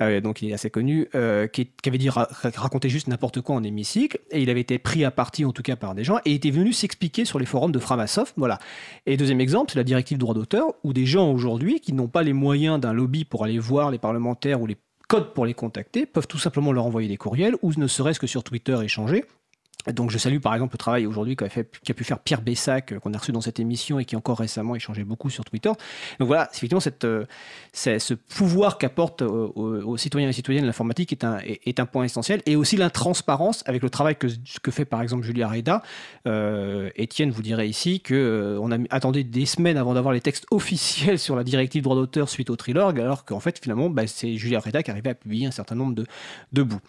donc il est assez connu, qui, avait dit ra- raconter juste n'importe quoi en hémicycle, et il avait été pris à partie en tout cas par des gens, et était venu s'expliquer sur les forums de Framasoft. Voilà. Et deuxième exemple, c'est la directive droit d'auteur, où des gens aujourd'hui qui n'ont pas les moyens d'un lobby pour aller voir les parlementaires ou les codes pour les contacter peuvent tout simplement leur envoyer des courriels ou ne serait-ce que sur Twitter échanger donc je salue par exemple le travail aujourd'hui qu'a, pu faire Pierre Bessac, euh, qu'on a reçu dans cette émission et qui encore récemment échangé beaucoup sur Twitter. Donc voilà, effectivement, euh, ce pouvoir qu'apporte aux, citoyens et citoyennes l'informatique est un, point essentiel. Et aussi l'intransparence avec le travail que, que fait par exemple Julia Reda. Euh, Étienne vous dirait ici qu'on on a attendu des semaines avant d'avoir les textes officiels sur la directive droit d'auteur suite au Trilorg, alors qu'en fait finalement bah, c'est Julia Reda qui arrivait à publier un certain nombre de, bouts.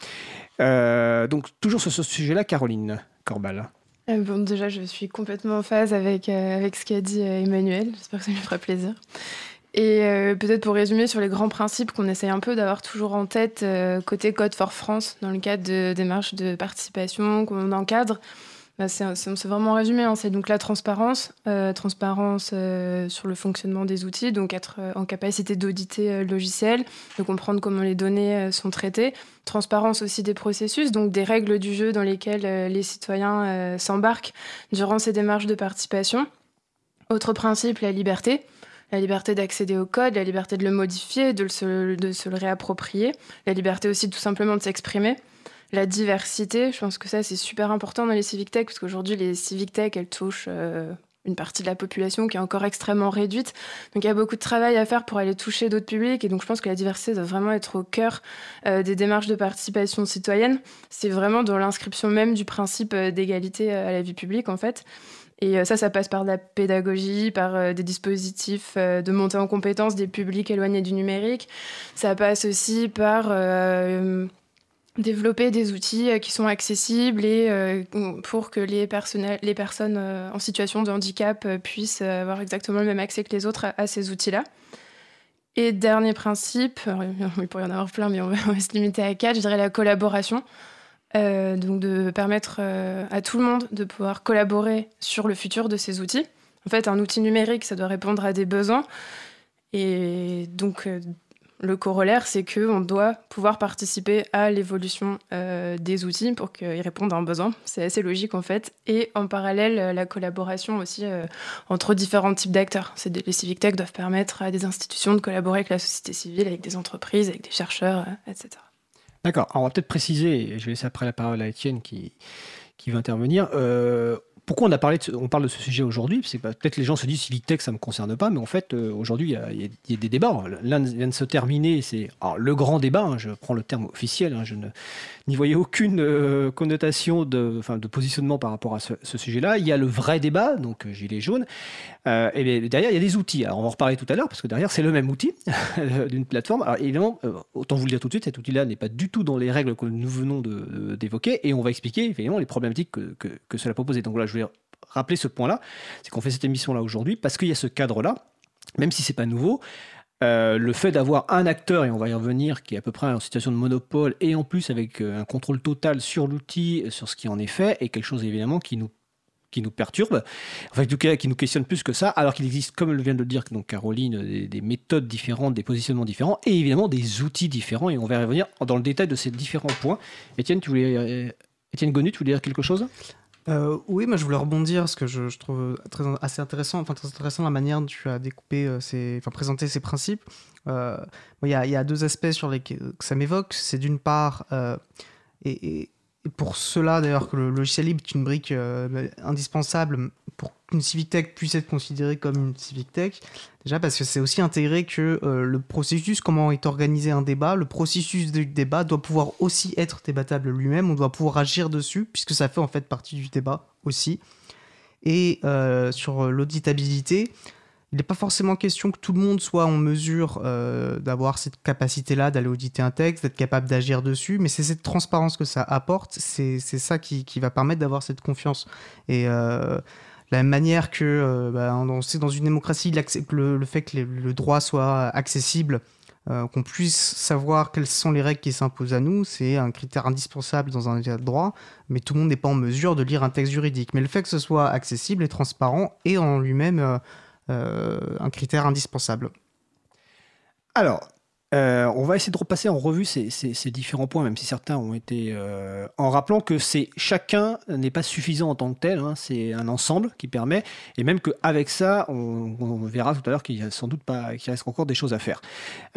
Donc, toujours sur ce sujet-là, Caroline Corbal. Euh, bon, déjà, je suis complètement en phase avec, euh, avec ce qu'a dit Emmanuel. J'espère que ça lui fera plaisir. Et peut-être pour résumer sur les grands principes qu'on essaye un peu d'avoir toujours en tête côté Code for France, dans le cadre de démarches de participation qu'on encadre, bah, c'est vraiment résumé. Hein. C'est donc la transparence, euh, transparence euh, sur le fonctionnement des outils, donc être euh, en capacité d'auditer le logiciel, de comprendre comment les données sont traitées. Transparence aussi des processus, donc des règles du jeu dans lesquelles les citoyens s'embarquent durant ces démarches de participation. Autre principe, la liberté la liberté d'accéder au code, la liberté de le modifier, de de se, le réapproprier, la liberté aussi tout simplement de s'exprimer la diversité. Je pense que ça, c'est super important dans les civic tech, parce qu'aujourd'hui, les civic tech, elles touchent euh, une partie de la population qui est encore extrêmement réduite. Donc il y a beaucoup de travail à faire pour aller toucher d'autres publics. Et donc je pense que la diversité doit vraiment être au cœur euh, des démarches de participation citoyenne. C'est vraiment dans l'inscription même du principe euh, d'égalité à la vie publique, en fait. Et ça, ça passe par de la pédagogie, par des dispositifs de montée en compétence des publics éloignés du numérique. Ça passe aussi par développer des outils euh, qui sont accessibles et euh, pour que les, les personnes euh, en situation de handicap puissent avoir exactement le même accès que les autres à, ces outils-là. Et dernier principe, il pourrait y en avoir plein, mais on va, se limiter à quatre, je dirais la collaboration. donc de permettre à tout le monde de pouvoir collaborer sur le futur de ces outils. En fait, un outil numérique, ça doit répondre à des besoins. Et donc, le corollaire, c'est qu'on doit pouvoir participer à l'évolution euh, des outils pour qu'ils répondent à un besoin. C'est assez logique en fait. Et en parallèle, euh, la collaboration aussi euh, entre différents types d'acteurs. Les civic tech doivent permettre à des institutions de collaborer avec la société civile, avec des entreprises, avec des chercheurs, etc. D'accord. On va peut-être préciser, je vais laisser après la parole à Étienne qui, qui va intervenir pourquoi on, a parlé on parle de ce sujet aujourd'hui? C'est peut-être les gens se disent Civic Tech, ça ne me concerne pas, mais en fait, euh, aujourd'hui, il y, a des débats. L'un vient de se terminer, c'est le grand débat, hein, je prends le terme officiel, hein, je n'y voyais aucune euh, connotation de, de positionnement par rapport à ce, sujet-là. Il y a le vrai débat, donc euh, Gilet jaune, et derrière, il y a des outils. On va en reparler tout à l'heure, parce que derrière, c'est le même outil d'une plateforme. Évidemment, autant vous le dire tout de suite, cet outil-là n'est pas du tout dans les règles que nous venons d'évoquer, et on va expliquer, évidemment, les problématiques que, cela pose. Et donc là, je rappeler ce point-là, c'est qu'on fait cette émission-là aujourd'hui parce qu'il y a ce cadre-là, même si c'est pas nouveau. Euh, le fait d'avoir un acteur, et on va y revenir, qui est à peu près en situation de monopole, et en plus avec euh, un contrôle total sur l'outil, sur ce qui en est fait, est quelque chose évidemment qui nous qui nous perturbe, enfin, en tout cas, qui nous questionne plus que ça, alors qu'il existe, comme vient de le dire donc Caroline, des, des, méthodes différentes, des positionnements différents, et évidemment des outils différents, et on va y revenir dans le détail de ces différents points. Étienne, tu voulais, euh, Étienne Gonu, tu voulais dire quelque chose? Euh, oui, moi je voulais rebondir parce que je, trouve très, assez intéressant, enfin très intéressant la manière dont tu as découpé, euh, enfin présenté ces principes. Euh, il y, a deux aspects sur lesquels ça m'évoque. C'est d'une part, et, et pour cela, d'ailleurs, que le logiciel libre est une brique euh, indispensable pour qu'une civic tech puisse être considérée comme une civic tech. Déjà parce que c'est aussi intégré que euh, le processus, comment est organisé un débat, le processus du débat doit pouvoir aussi être débattable lui-même. On doit pouvoir agir dessus puisque ça fait en fait partie du débat aussi. Et euh, sur l'auditabilité, il n'est pas forcément question que tout le monde soit en mesure euh, d'avoir cette capacité-là d'aller auditer un texte, d'être capable d'agir dessus, mais c'est cette transparence que ça apporte, c'est ça qui, va permettre d'avoir cette confiance. Et la manière que euh, bah, dans une démocratie le, le fait que le droit soit accessible, qu'on puisse savoir quelles sont les règles qui s'imposent à nous, c'est un critère indispensable dans un état de droit, mais tout le monde n'est pas en mesure de lire un texte juridique. Mais le fait que ce soit accessible et transparent est en lui-même euh, un critère indispensable. Alors, Euh, on va essayer de repasser en revue ces, différents points, même si certains ont été euh, en rappelant que chacun n'est pas suffisant en tant que tel. hein, c'est un ensemble qui permet, et même qu'avec ça, on, verra tout à l'heure qu'il y a sans doute pas, qu'il reste encore des choses à faire.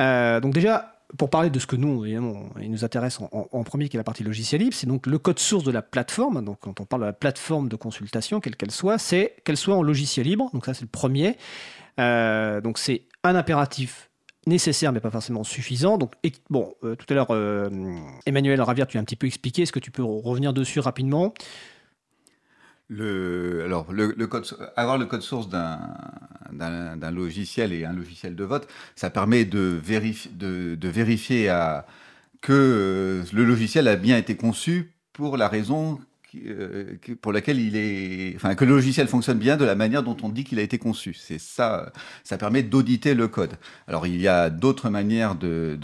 Euh, donc déjà. Pour parler de ce que nous, évidemment, il nous intéresse en, en- premier, qui est la partie logiciel libre, c'est donc le code source de la plateforme. Donc, quand on parle de la plateforme de consultation, quelle qu'elle soit, c'est qu'elle soit en logiciel libre. Donc, ça, c'est le premier. Donc, c'est un impératif nécessaire mais pas forcément suffisant. Donc, bon, euh, tout à l'heure, euh, Emmanuel Ravière, tu as un petit peu expliqué. Est-ce que tu peux revenir dessus rapidement? Le, alors, le, code, avoir le code source d'un logiciel et un logiciel de vote, ça permet de, de, de vérifier à, que euh, le logiciel a bien été conçu pour la raison pour laquelle il est, enfin que le logiciel fonctionne bien de la manière dont on dit qu'il a été conçu. C'est ça, ça permet d'auditer le code. Alors il y a d'autres manières de-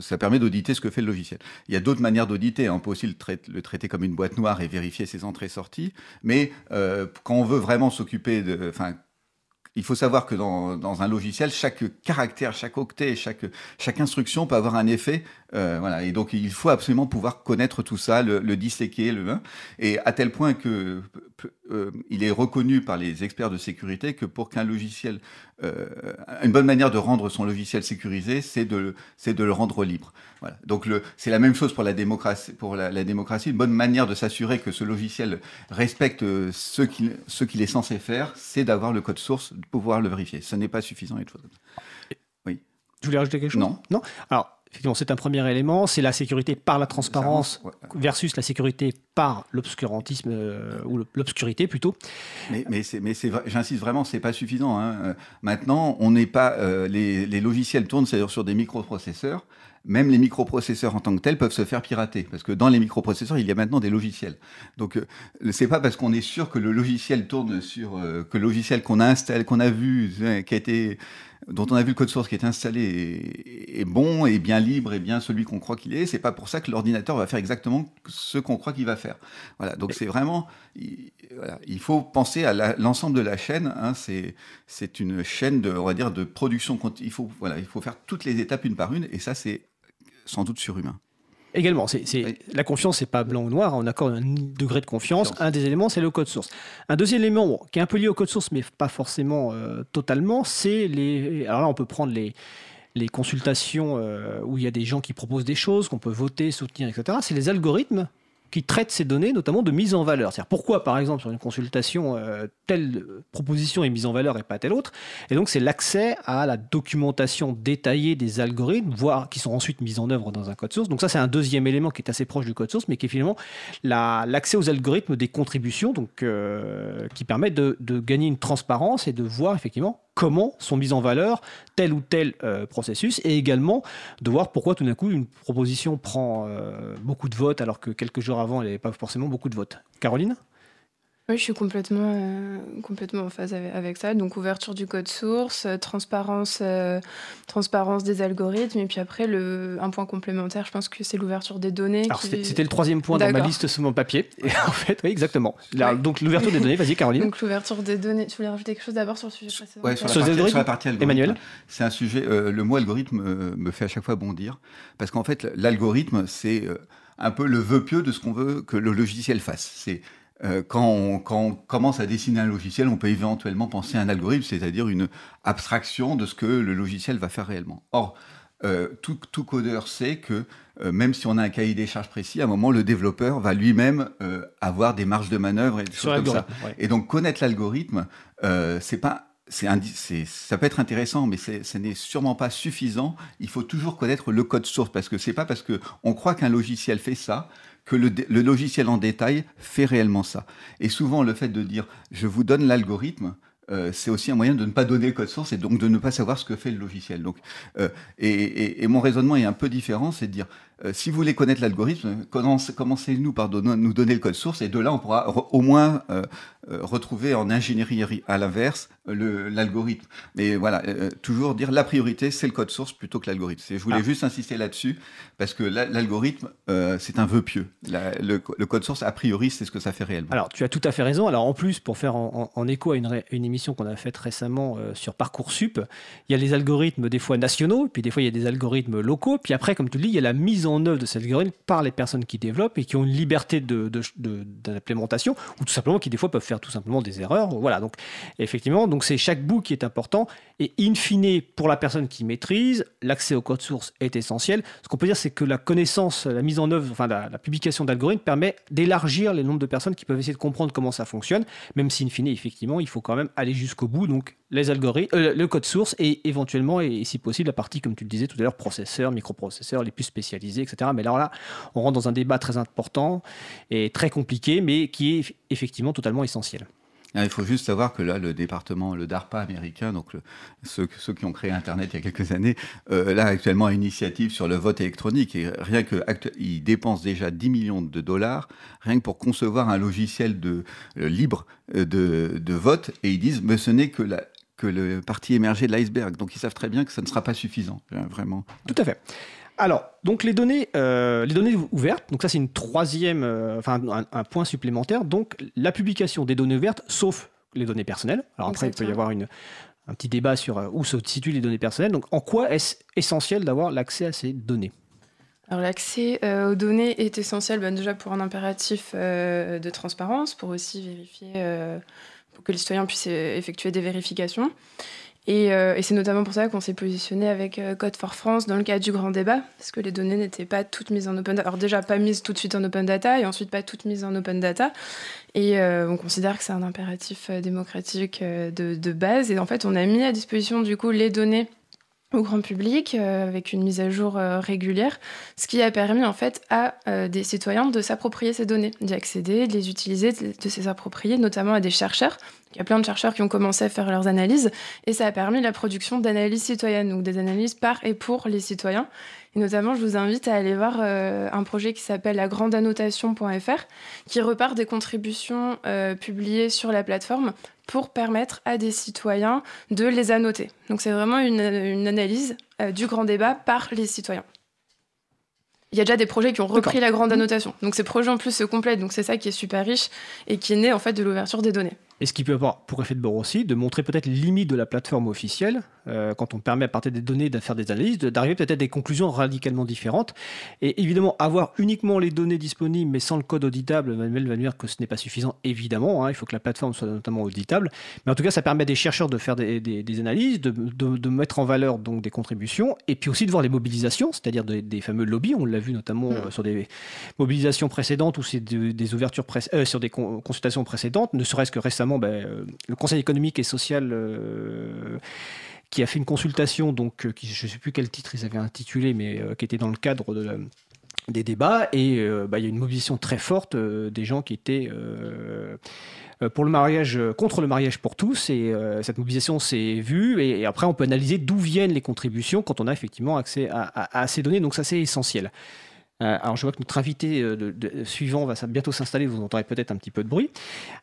ça permet d'auditer ce que fait le logiciel. Il y a d'autres manières d'auditer. On peut aussi le traiter, le traiter comme une boîte noire et vérifier ses entrées-sorties. Mais euh, quand on veut vraiment s'occuper de, enfin il faut savoir que dans, dans un logiciel, chaque caractère, chaque octet, chaque, chaque instruction peut avoir un effet. euh, voilà. Et donc, il faut absolument pouvoir connaître tout ça, le, le disséquer, le, et à tel point que euh, il est reconnu par les experts de sécurité que pour qu'un logiciel, euh, une bonne manière de rendre son logiciel sécurisé, c'est de, c'est de le rendre libre. Voilà. Donc, le, c'est la même chose pour la démocratie. Pour la, la démocratie, une bonne manière de s'assurer que ce logiciel respecte euh, ce qu'il, ce qu'il est censé faire, c'est d'avoir le code source, de pouvoir le vérifier. Ce n'est pas suffisant. Il faut... Tu voulais rajouter quelque chose? Non. Non? Alors, effectivement, c'est un premier élément. C'est la sécurité par la transparence Ouais. versus la sécurité par l'obscurantisme, euh, ou l'obscurité plutôt. Mais, mais, c'est, mais c'est, j'insiste vraiment, c'est pas suffisant. hein. Euh, Maintenant, on n'est pas, euh, les, les logiciels tournent c'est-à-dire sur des microprocesseurs. Même les microprocesseurs en tant que tels peuvent se faire pirater, parce que dans les microprocesseurs, il y a maintenant des logiciels. Donc, euh, c'est pas parce qu'on est sûr que le logiciel tourne sur euh, que le logiciel qu'on a installé, qu'on a vu, euh, qui a été, dont on a vu le code source qui est installé est, est bon et bien libre et bien celui qu'on croit qu'il est. C'est pas pour ça que l'ordinateur va faire exactement ce qu'on croit qu'il va faire. Voilà. Donc, c'est vraiment, il, voilà, il faut penser à l'ensemble de la chaîne. Hein, c'est c'est une chaîne de, on va dire, de production. Il faut, voilà, il faut faire toutes les étapes une par une, et ça, c'est sans doute surhumain. Également, c'est, Oui. la confiance, c'est pas blanc ou noir. On accorde un degré de confiance. Confiance. Un des éléments, c'est le code source. Un deuxième élément bon, qui est un peu lié au code source, mais pas forcément euh, totalement, c'est les. Alors là, on peut prendre les les consultations euh, où il y a des gens qui proposent des choses, qu'on peut voter, soutenir, etc. C'est les algorithmes qui traitent ces données, notamment de mise en valeur. C'est-à-dire pourquoi, par exemple, sur une consultation, euh, telle proposition est mise en valeur et pas telle autre. Et donc, c'est l'accès à la documentation détaillée des algorithmes, voire qui sont ensuite mis en œuvre dans un code source. Donc ça, c'est un deuxième élément qui est assez proche du code source, mais qui est finalement la- l'accès aux algorithmes des contributions, euh, qui permet de gagner une transparence et de voir effectivement comment sont mis en valeur tel ou tel euh, processus, et également de voir pourquoi tout d'un coup une proposition prend euh, beaucoup de votes alors que quelques jours avant, elle n'avait pas forcément beaucoup de votes. Caroline? Oui, je suis complètement, euh, complètement en phase avec, avec ça. Donc, ouverture du code source, euh, transparence, euh, transparence des algorithmes. Et puis après, le, un point complémentaire, je pense que c'est l'ouverture des données. Alors qui- c'était le troisième point dans ma liste sous mon papier. Et en fait, oui, exactement. Là, Ouais. Donc l'ouverture des données, vas-y Caroline. Donc, l'ouverture des données. Tu voulais rajouter quelque chose d'abord sur le sujet précédent Ouais, sur, la Sur sur la partie algorithme, Emmanuel C'est un sujet, euh, le mot algorithme euh, me fait à chaque fois bondir, parce qu'en fait, l'algorithme, c'est euh, un peu le vœu pieux de ce qu'on veut que le logiciel fasse. C'est quand, on, quand on commence à dessiner un logiciel, on peut éventuellement penser à un algorithme, c'est-à-dire une abstraction de ce que le logiciel va faire réellement. Or, euh, tout, tout codeur sait que euh, même si on a un cahier des charges précis, à un moment, le développeur va lui-même euh, avoir des marges de manœuvre et des Sur choses comme ça. ouais. Et donc connaître l'algorithme, euh, c'est pas, ça peut être intéressant, mais ce n'est sûrement pas suffisant. Il faut toujours connaître le code source parce que c'est pas parce que on croit qu'un logiciel fait ça que le, le logiciel en détail fait réellement ça. Et souvent, le fait de dire je vous donne l'algorithme. euh, c'est aussi un moyen de ne pas donner le code source et donc de ne pas savoir ce que fait le logiciel. Donc, euh, et, et- et mon raisonnement est un peu différent, c'est de dire euh, si vous voulez connaître l'algorithme, commence- commencez-nous par nous donner le code source et de là on pourra au moins euh, euh, retrouver en ingénierie à l'inverse l'algorithme. Mais voilà, euh, toujours dire la priorité c'est le code source plutôt que l'algorithme. Je voulais Ah. juste insister là-dessus parce que la- l'algorithme c'est un vœu pieux. La- le, le code source a priori c'est ce que ça fait réellement. Alors, tu as tout à fait raison. Alors, en plus, pour faire en, en- en écho à une, une émission qu'on a faite récemment sur Parcoursup, il y a les algorithmes des fois nationaux, puis des fois il y a des algorithmes locaux, puis après, comme tu le dis, il y a la mise en œuvre de ces algorithmes par les personnes qui développent et qui ont une liberté de, de- de- d'implémentation, ou tout simplement qui des fois peuvent faire tout simplement des erreurs. Voilà, donc effectivement, donc c'est chaque bout qui est important, et in fine, pour la personne qui maîtrise, l'accès au code source est essentiel. Ce qu'on peut dire, c'est que la connaissance, la mise en œuvre, enfin la, la publication d'algorithmes permet d'élargir le nombre de personnes qui peuvent essayer de comprendre comment ça fonctionne, même si in fine, effectivement, il faut quand même aller jusqu'au bout, donc les algorithmes, euh, le code source et éventuellement, et, si possible, la partie, comme tu le disais tout à l'heure, processeurs, microprocesseurs, les plus spécialisés, etc. Mais là, là, on rentre dans un débat très important et très compliqué, mais qui est effectivement totalement essentiel. Ah, Il faut juste savoir que là, le département, le DARPA américain, donc ceux, ceux qui ont créé Internet il y a quelques années, euh, là actuellement une initiative sur le vote électronique et rien que ils dépensent déjà 10 millions de dollars rien que pour concevoir un logiciel de euh, libre de, de vote et ils disent mais ce n'est que la que le parti émergé de l'iceberg. Donc ils savent très bien que ça ne sera pas suffisant, euh, vraiment. Tout à fait. Alors, donc les données, euh, les données ouvertes, donc ça c'est une troisième, euh, enfin un, un point supplémentaire. Donc la publication des données ouvertes, sauf les données personnelles. Alors après, il peut y avoir une, un petit débat sur euh, où se situent les données personnelles. Donc en quoi est-ce essentiel d'avoir l'accès à ces données? Alors l'accès euh, aux données est essentiel ben, déjà pour un impératif euh, de transparence, pour aussi vérifier, euh, pour que les citoyens puissent euh, effectuer des vérifications. Et, euh, et c'est notamment pour ça qu'on s'est positionné avec euh, Code for France dans le cadre du grand débat, parce que les données n'étaient pas toutes mises en open data. Alors déjà pas mises tout de suite en open data, et ensuite pas toutes mises en open data. Et on considère que c'est un impératif démocratique de, de base. Et en fait, on a mis à disposition du coup les données au grand public euh, avec une mise à jour euh, régulière, ce qui a permis en fait à euh, des citoyens de s'approprier ces données, d'y accéder, de les utiliser, de, de approprier, notamment à des chercheurs. Il y a plein de chercheurs qui ont commencé à faire leurs analyses et ça a permis la production d'analyses citoyennes, donc des analyses par et pour les citoyens. Et notamment, je vous invite à aller voir un projet qui s'appelle la grandeannotation.fr qui repart des contributions publiées sur la plateforme pour permettre à des citoyens de les annoter. Donc c'est vraiment une, une analyse euh, du grand débat par les citoyens. Il y a déjà des projets qui ont repris la grande annotation. Donc ces projets en plus se complètent. Donc c'est ça qui est super riche et qui est né en fait de l'ouverture des données. Et ce qui peut avoir pour effet de bord aussi de montrer peut-être les limites de la plateforme officielle, euh, quand on permet à partir des données de faire des analyses, d'arriver peut-être à des conclusions radicalement différentes. Et évidemment, avoir uniquement les données disponibles mais sans le code auditable, Manuel va nous dire que ce n'est pas suffisant, évidemment. hein, il faut que la plateforme soit notamment auditable. Mais en tout cas, ça permet à des chercheurs de faire des, des- des analyses, de, de- de mettre en valeur donc des contributions, et puis aussi de voir les mobilisations, c'est-à-dire des, des fameux lobbies. On l'a vu notamment Mm. euh, sur des mobilisations précédentes ou de- des ouvertures pré- euh, sur des con- consultations précédentes, ne serait-ce que récemment, ben, le Conseil économique et social qui a fait une consultation, donc euh, je ne sais plus quel titre ils avaient intitulé, mais euh, qui était dans le cadre la- des débats, et euh, bah, il y a une mobilisation très forte euh, des gens qui étaient euh, euh, pour le mariage, euh, contre le mariage pour tous, et euh, cette mobilisation s'est vue, et, après on peut analyser d'où viennent les contributions quand on a effectivement accès à, à- à ces données, donc ça c'est essentiel. Euh, alors je vois que notre invité euh, suivant va bientôt s'installer, vous entendrez peut-être un petit peu de bruit.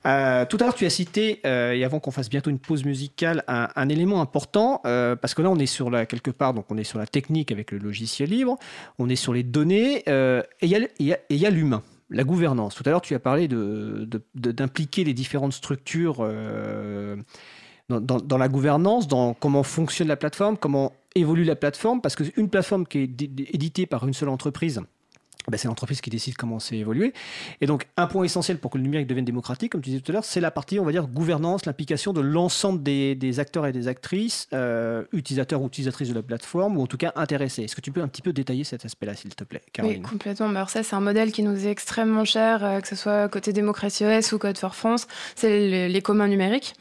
Euh, tout à l'heure tu as cité, et avant qu'on fasse bientôt une pause musicale, un, élément important, parce que là on est sur la, quelque part, donc on est sur la technique avec le logiciel libre, on est sur les données, et il y a- l'humain. La gouvernance. Tout à l'heure, tu as parlé d'impliquer les différentes structures dans, la gouvernance, dans comment fonctionne la plateforme, comment évolue la plateforme, parce qu'une plateforme qui est éditée par une seule entreprise, ben, c'est l'entreprise qui décide comment c'est évolué. Et donc, un point essentiel pour que le numérique devienne démocratique, comme tu disais tout à l'heure, c'est la partie, on va dire, gouvernance, l'implication de l'ensemble des, des acteurs et des actrices, euh, utilisateurs ou utilisatrices de la plateforme, ou en tout cas intéressés. Est-ce que tu peux un petit peu détailler cet aspect-là, s'il te plaît, Oui, Caroline? complètement. Mais Alors ça, c'est un modèle qui nous est extrêmement cher, euh, que ce soit côté démocratie OS ou Code for France. C'est les communs numériques.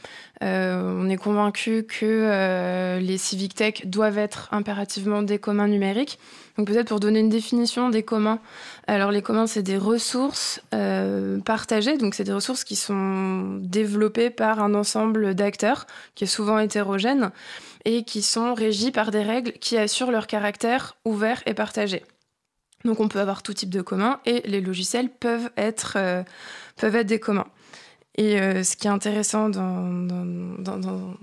Euh, on est convaincu que euh, les civic tech doivent être impérativement des communs numériques. Donc peut-être pour donner une définition des communs. Alors les communs, c'est des ressources euh, partagées. Donc c'est des ressources qui sont développées par un ensemble d'acteurs qui est souvent hétérogène et qui sont régies par des règles qui assurent leur caractère ouvert et partagé. Donc on peut avoir tout type de communs et les logiciels peuvent être, peuvent être des communs. Et euh, ce qui est intéressant dans, dans, dans- dans-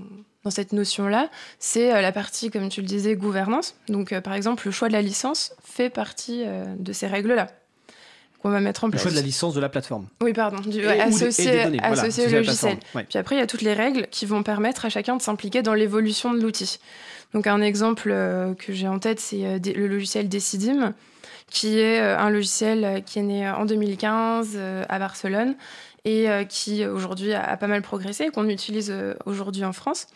dans cette notion-là, c'est euh, la partie, comme tu le disais, gouvernance. Donc euh, par exemple, le choix de la licence fait partie de ces règles-là. qu'on va mettre en Le place. choix de la licence de la plateforme. Oui, pardon, du, Et- des- associé, voilà, au logiciel. ouais. Puis après, il y a toutes les règles qui vont permettre à chacun de s'impliquer dans l'évolution de l'outil. Donc un exemple que j'ai en tête, c'est le logiciel Decidim, qui est un logiciel qui est né en 2015 euh, à Barcelone et euh, qui aujourd'hui a, pas mal progressé et qu'on utilise euh, aujourd'hui en France.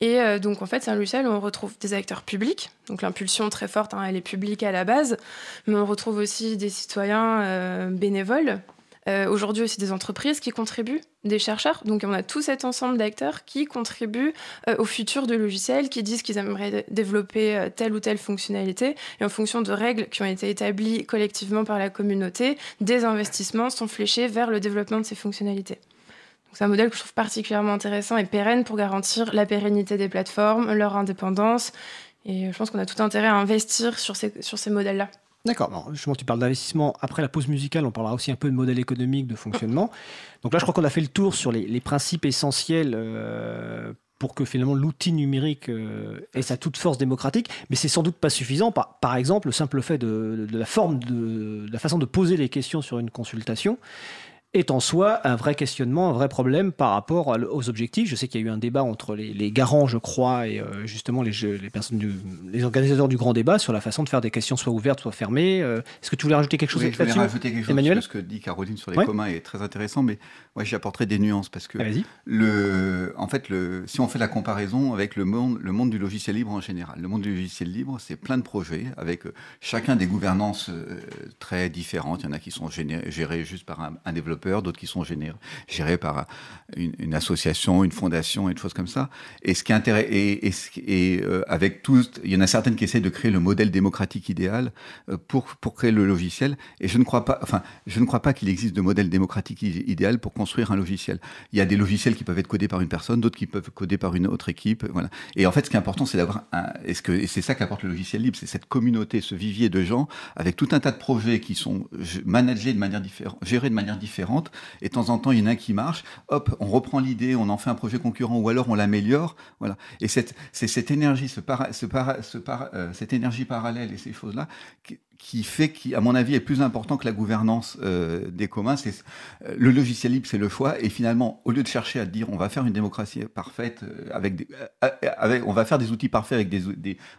Et euh, donc en fait, où on retrouve des acteurs publics. Donc l'impulsion très forte, hein, elle est publique à la base, mais on retrouve aussi des citoyens bénévoles. Euh, Aujourd'hui aussi des entreprises qui contribuent, des chercheurs. Donc on a tout cet ensemble d'acteurs qui contribuent euh, au futur de logiciels, qui disent qu'ils aimeraient dé- développer euh, telle ou telle fonctionnalité. Et en fonction de règles qui ont été établies collectivement par la communauté, des investissements sont fléchés vers le développement de ces fonctionnalités. C'est un modèle que je trouve particulièrement intéressant et pérenne pour garantir la pérennité des plateformes, leur indépendance. Et je pense qu'on a tout intérêt à investir sur ces, sur ces modèles-là. D'accord. Alors, Justement, tu parles d'investissement. Après la pause musicale, on parlera aussi un peu de modèle économique, de fonctionnement. Donc là, je crois qu'on a fait le tour sur les, les principes essentiels euh, pour que finalement l'outil numérique euh, ait sa toute force démocratique. Mais c'est sans doute pas suffisant. Par, par exemple, le simple fait de, de la forme, de, de la façon de poser les questions sur une consultation est en soi un vrai questionnement, un vrai problème par rapport aux objectifs. Je sais qu'il y a eu un débat entre les, les garants, je crois, et euh, justement les, jeux- les personnes, du- les organisateurs du grand débat sur la façon de faire des questions soit ouvertes, soit fermées. Euh, Est-ce que tu voulais rajouter quelque chose Oui, je voulais rajouter quelque chose Emmanuel parce que ce que dit Caroline sur les Ouais. communs est très intéressant, mais moi j'y apporterai des nuances parce que Ah, le, en fait, le, si on fait la comparaison avec le monde, le monde du logiciel libre en général, le monde du logiciel libre, c'est plein de projets avec euh, chacun des gouvernances très différentes. Il y en a qui sont gérés juste par un, un développeur, d'autres qui sont gérés par un- une, association, une fondation et des choses comme ça. Et ce qui est et, euh, avec tous, il y en a certaines qui essaient de créer le modèle démocratique idéal euh, pour, pour créer le logiciel. Et je ne crois pas, enfin, je ne crois pas qu'il existe de modèle démocratique idéal pour construire un logiciel. Il y a des logiciels qui peuvent être codés par une personne, d'autres qui peuvent codés par une autre équipe. Voilà. Et en fait, ce qui est important, c'est d'avoir un, et c'est ça qu'apporte le logiciel libre, c'est cette communauté, ce vivier de gens avec tout un tas de projets qui sont gérés de manière différente. Et de temps en temps, il y en a un qui marche. Hop, on reprend l'idée, on en fait un projet concurrent ou alors on l'améliore. Voilà. Et c'est cette énergie, euh, cette énergie parallèle et ces choses-là qui, fait, qui, à mon avis, est plus important que la gouvernance euh, des communs. C'est euh, le logiciel libre, c'est le choix. Et finalement, au lieu de chercher à dire, on va faire une démocratie parfaite avec, des, on va faire des outils parfaits avec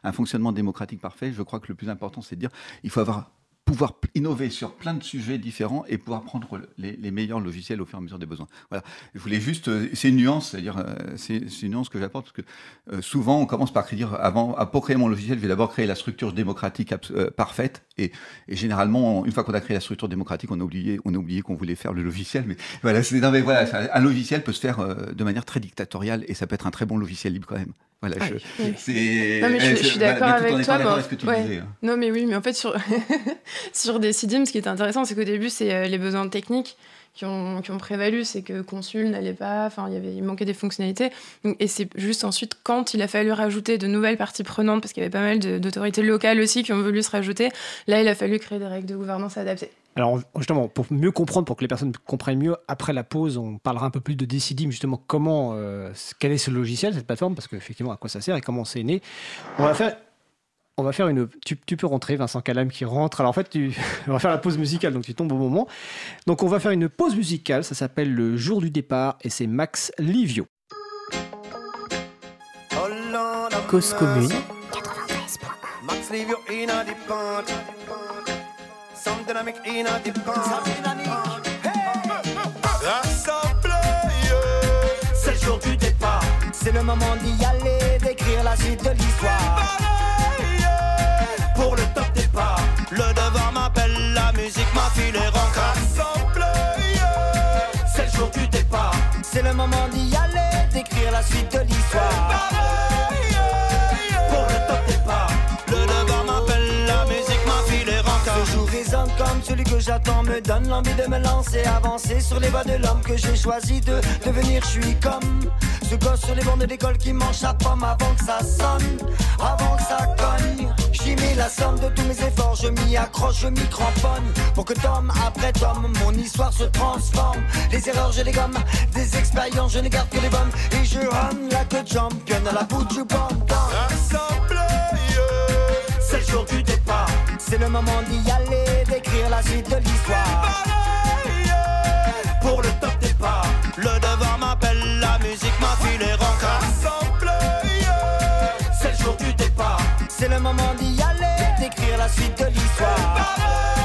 un fonctionnement démocratique parfait. Je crois que le plus important, c'est de dire, il faut avoir pouvoir innover sur plein de sujets différents et pouvoir prendre le- les, meilleurs logiciels au fur et à mesure des besoins. Voilà. Je voulais juste, euh, c'est une nuance, c'est-à-dire, euh, c'est une nuance que j'apporte parce que euh, souvent on commence par dire, avant, à- pour créer mon logiciel, je vais d'abord créer la structure démocratique parfaite et, et généralement, une fois qu'on a créé la structure démocratique, on a oublié, qu'on voulait faire le logiciel. Mais voilà, non, mais voilà, un logiciel peut se faire de manière très dictatoriale et ça peut être un très bon logiciel libre quand même. Voilà, je, oui. c'est. Non, mais je- euh, je suis d'accord avec toi, d'accord mais- ouais. disais. hein. Non, mais oui, mais en fait, sur, sur Decidim, ce qui est intéressant, c'est qu'au début, c'est euh, les besoins techniques qui ont, qui ont prévalu. C'est que Consul n'allait pas, enfin, il, y avait, il manquait des fonctionnalités. Et c'est juste ensuite, quand il a fallu rajouter de nouvelles parties prenantes, parce qu'il y avait pas mal d'autorités locales aussi qui ont voulu se rajouter, là, il a fallu créer des règles de gouvernance adaptées. Alors justement, pour mieux comprendre, pour que les personnes comprennent mieux, après la pause, on parlera un peu plus de Decidim, justement, comment, euh, quel est ce logiciel, cette plateforme, parce qu'effectivement, à quoi ça sert et comment c'est né. On va faire... On va faire une. Tu, tu peux rentrer, Vincent Calam qui rentre. Alors en fait, tu, on va faire la pause musicale, donc tu tombes au moment. Donc on va faire une pause musicale. Ça s'appelle Le jour du départ et c'est Max Livio. Cause commune. Max leave dynamic in a pond. C'est le jour du départ. C'est le moment d'y aller, d'écrire la suite de l'histoire. Pour le top départ, le devoir m'appelle, la musique m'a filé rancard. C'est le jour du départ. C'est le moment d'y aller, d'écrire la suite de l'histoire. Celui que j'attends, me donne l'envie de me lancer, avancer sur les voies de l'homme que j'ai choisi de devenir. Je suis comme ce gosse sur les bornes d'école qui mange sa pomme avant que ça sonne, avant que ça cogne. J'y mets la somme de tous mes efforts, je m'y accroche, je m'y cramponne. Pour que tome après tome, mon histoire se transforme. Les erreurs, je les gomme, des expériences, je ne garde que les bonnes. Et je hum la queue de champion à la bout du bon C'est le jour du départ, C'est le moment d'y aller, d'écrire la suite de l'histoire. Pour le top départ, le devoir m'appelle, la musique m'a filé rencard. C'est le jour du départ, c'est le moment d'y aller, d'écrire la suite de l'histoire.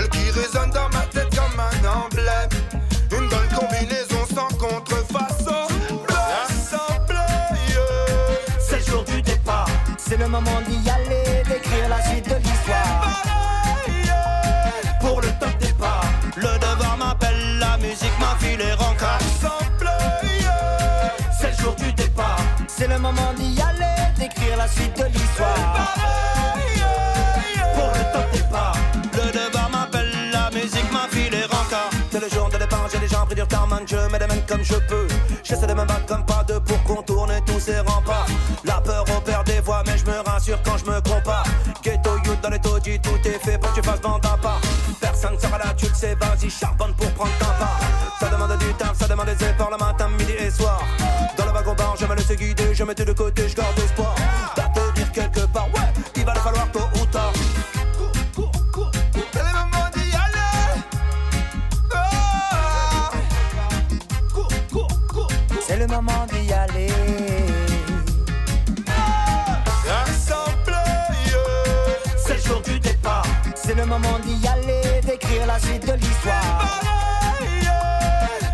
Celle qui résonne dans ma tête comme un emblème. Une bonne combinaison sans contrefaçon. C'est le jour du départ, c'est le moment d'y aller, d'écrire la suite de l'histoire. Pour le top départ, Le devoir m'appelle, la musique m'a filé rencard. c'est le jour du départ, c'est le moment d'y aller, d'écrire la suite de l'histoire. J'ai déjà pris du retard, man. Je des mains comme je peux. J'essaie de me battre comme pas deux pour contourner tous ces remparts. La peur opère des voix, mais je me rassure quand je me compare. Ghetto youth dans les taudis, tout est fait pour que tu fasses bande à part. Personne sera là, tu le sais, vas-y, charbonne pour prendre ta part. Ça demande du temps, ça demande des efforts le matin, midi et soir. Dans le wagon bar, je me laisse guider, je mets tout de côté, je garde la suite de l'histoire.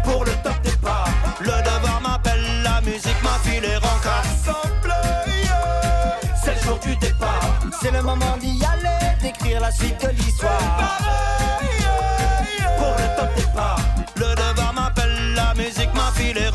Pour le top départ, Le devoir m'appelle, la musique m'a filé rencard. c'est le jour du départ, c'est le moment d'y aller, d'écrire la suite de l'histoire. Pour le top départ, Le devoir m'appelle, la musique m'a filé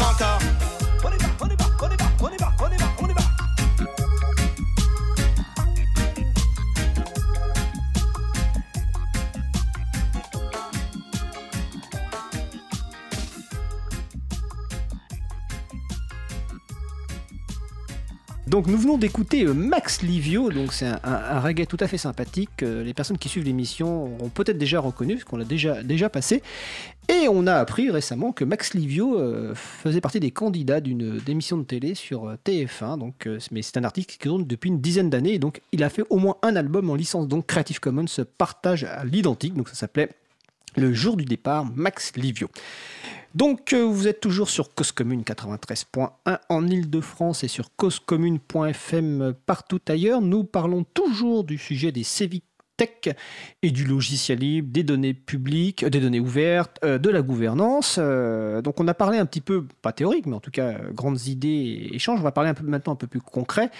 Nous venons d'écouter euh, Max Livio, donc c'est un, reggae tout à fait sympathique. euh, les personnes qui suivent l'émission ont peut-être déjà reconnu, parce qu'on l'a déjà, passé. Et on a appris récemment que Max Livio euh, faisait partie des candidats d'une émission de télé sur euh, TF1. Donc, euh, mais c'est un artiste qui tourne depuis une dizaine d'années. Donc il a fait au moins un album en licence donc Creative Commons partage à l'identique. Donc ça s'appelait Le jour du départ, Max Livio. Donc, euh, vous êtes toujours sur Cause Commune 93.1 en Ile-de-France et sur causecommune.fm euh, partout ailleurs. Nous parlons toujours du sujet des Civic Tech et du logiciel libre, des données publiques, euh, des données ouvertes, de la gouvernance. Donc, on a parlé un petit peu, pas théorique, mais en tout cas, grandes idées et échanges. On va parler maintenant un peu plus concret.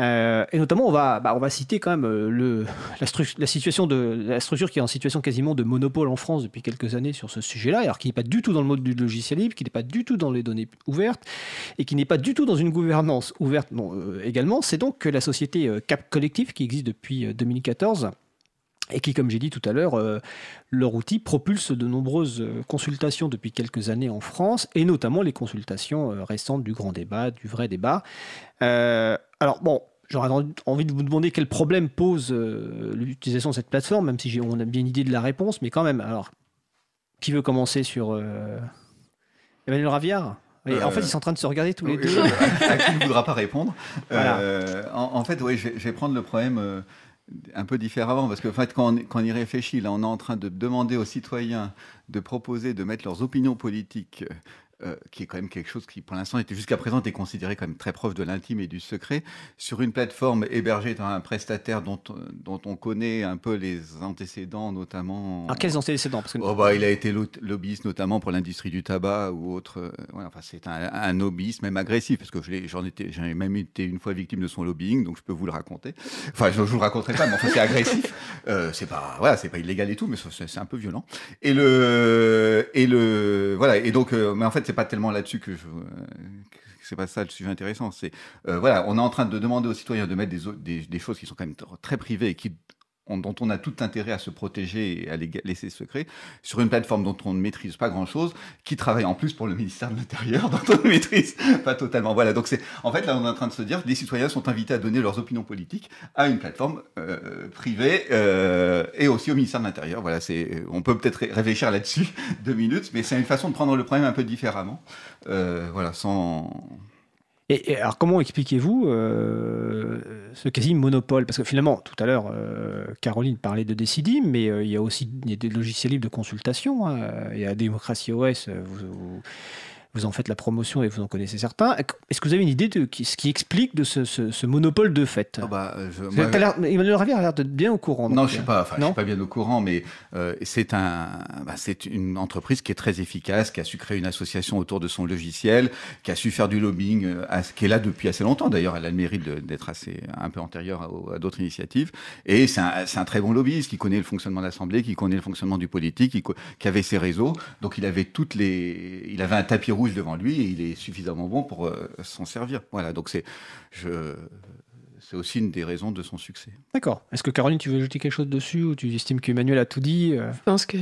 Euh, et notamment, on va, bah, on va citer quand même euh, la, situation de la structure qui est en situation quasiment de monopole en France depuis quelques années sur ce sujet-là, alors qui n'est pas du tout dans le mode du logiciel libre, qui n'est pas du tout dans les données ouvertes et qui n'est pas du tout dans une gouvernance ouverte non, euh, également. C'est donc que la société Cap Collectif qui existe depuis euh, 2014 et qui, comme j'ai dit tout à l'heure, leur outil propulse de nombreuses consultations depuis quelques années en France, et notamment les consultations euh, récentes du grand débat, du vrai débat. Alors bon, j'aurais envie de vous demander quel problème pose euh, l'utilisation de cette plateforme, même si j'ai- on a bien une idée de la réponse, mais quand même, alors, qui veut commencer sur euh, Emmanuel Raviard? Oui, En Euh, fait, ils sont en train de se regarder tous les deux. euh, à, à qui ne voudra pas répondre. Voilà. Euh, en, en fait, oui, je, vais- je vais prendre le problème euh, un peu différemment, parce que en fait, quand on, quand on y réfléchit, là, on est en train de demander aux citoyens de proposer de mettre leurs opinions politiques. Euh, qui est quand même quelque chose qui, pour l'instant, était jusqu'à présent était considéré comme très proche de l'intime et du secret, sur une plateforme hébergée dans un prestataire dont, dont on connaît un peu les antécédents, notamment. Alors, quels antécédents? Parce que Oh bah, il a été lo- lobbyiste notamment pour l'industrie du tabac ou autre. euh, ouais, enfin, c'est un, un lobbyiste même agressif parce que j'en étais, j'en ai même été une fois victime de son lobbying, donc je peux vous le raconter. Enfin, je, je vous le raconterai pas, mais enfin, c'est agressif. Euh, c'est pas, voilà, c'est pas illégal et tout, mais c'est c'est un peu violent. Et le, et le, voilà. Et donc, euh, mais en fait, c'est pas tellement là-dessus que je. euh, c'est pas ça le sujet intéressant. C'est euh, voilà, on est en train de demander aux citoyens de mettre des, des, des choses qui sont quand même tr- très privées et qui dont on a tout intérêt à se protéger et à laisser secrets, sur une plateforme dont on ne maîtrise pas grand-chose, qui travaille en plus pour le ministère de l'Intérieur, dont on ne maîtrise pas totalement. Voilà, donc c'est en fait là on est en train de se dire les citoyens sont invités à donner leurs opinions politiques à une plateforme euh, privée euh, et aussi au ministère de l'Intérieur. Voilà, on peut peut-être réfléchir là-dessus deux minutes, mais c'est une façon de prendre le problème un peu différemment. Euh, voilà, sans et, alors, comment expliquez-vous euh, ce quasi-monopole Parce que finalement, tout à l'heure, euh, Caroline parlait de Decidim, mais euh, il y a aussi des logiciels libres de consultation. Il y a Démocratie OS, vous en faites la promotion et vous en connaissez certains. Est-ce que vous avez une idée de ce qui explique de ce, monopole de fait? Oh bah, Emmanuel Ravier a l'air d'être bien au courant. Non, je ne suis, pas, suis pas bien au courant, mais euh, c'est un, bah, une entreprise qui est très efficace, qui a su créer une association autour de son logiciel, qui a su faire du lobbying, euh, qui est là depuis assez longtemps. D'ailleurs, elle a le mérite d'être assez un peu antérieure à, d'autres initiatives. Et c'est un, un, très bon lobbyiste qui connaît le fonctionnement de l'Assemblée, qui connaît le fonctionnement du politique, qui, qui avait ses réseaux. Donc, il avait toutes les, il avait un tapis rouge devant lui et il est suffisamment bon pour euh, s'en servir. Voilà, donc c'est je c'est aussi une des raisons de son succès. D'accord. Est-ce que Caroline, tu veux ajouter quelque chose dessus ou tu estimes qu'Emmanuel a tout dit euh? Je pense que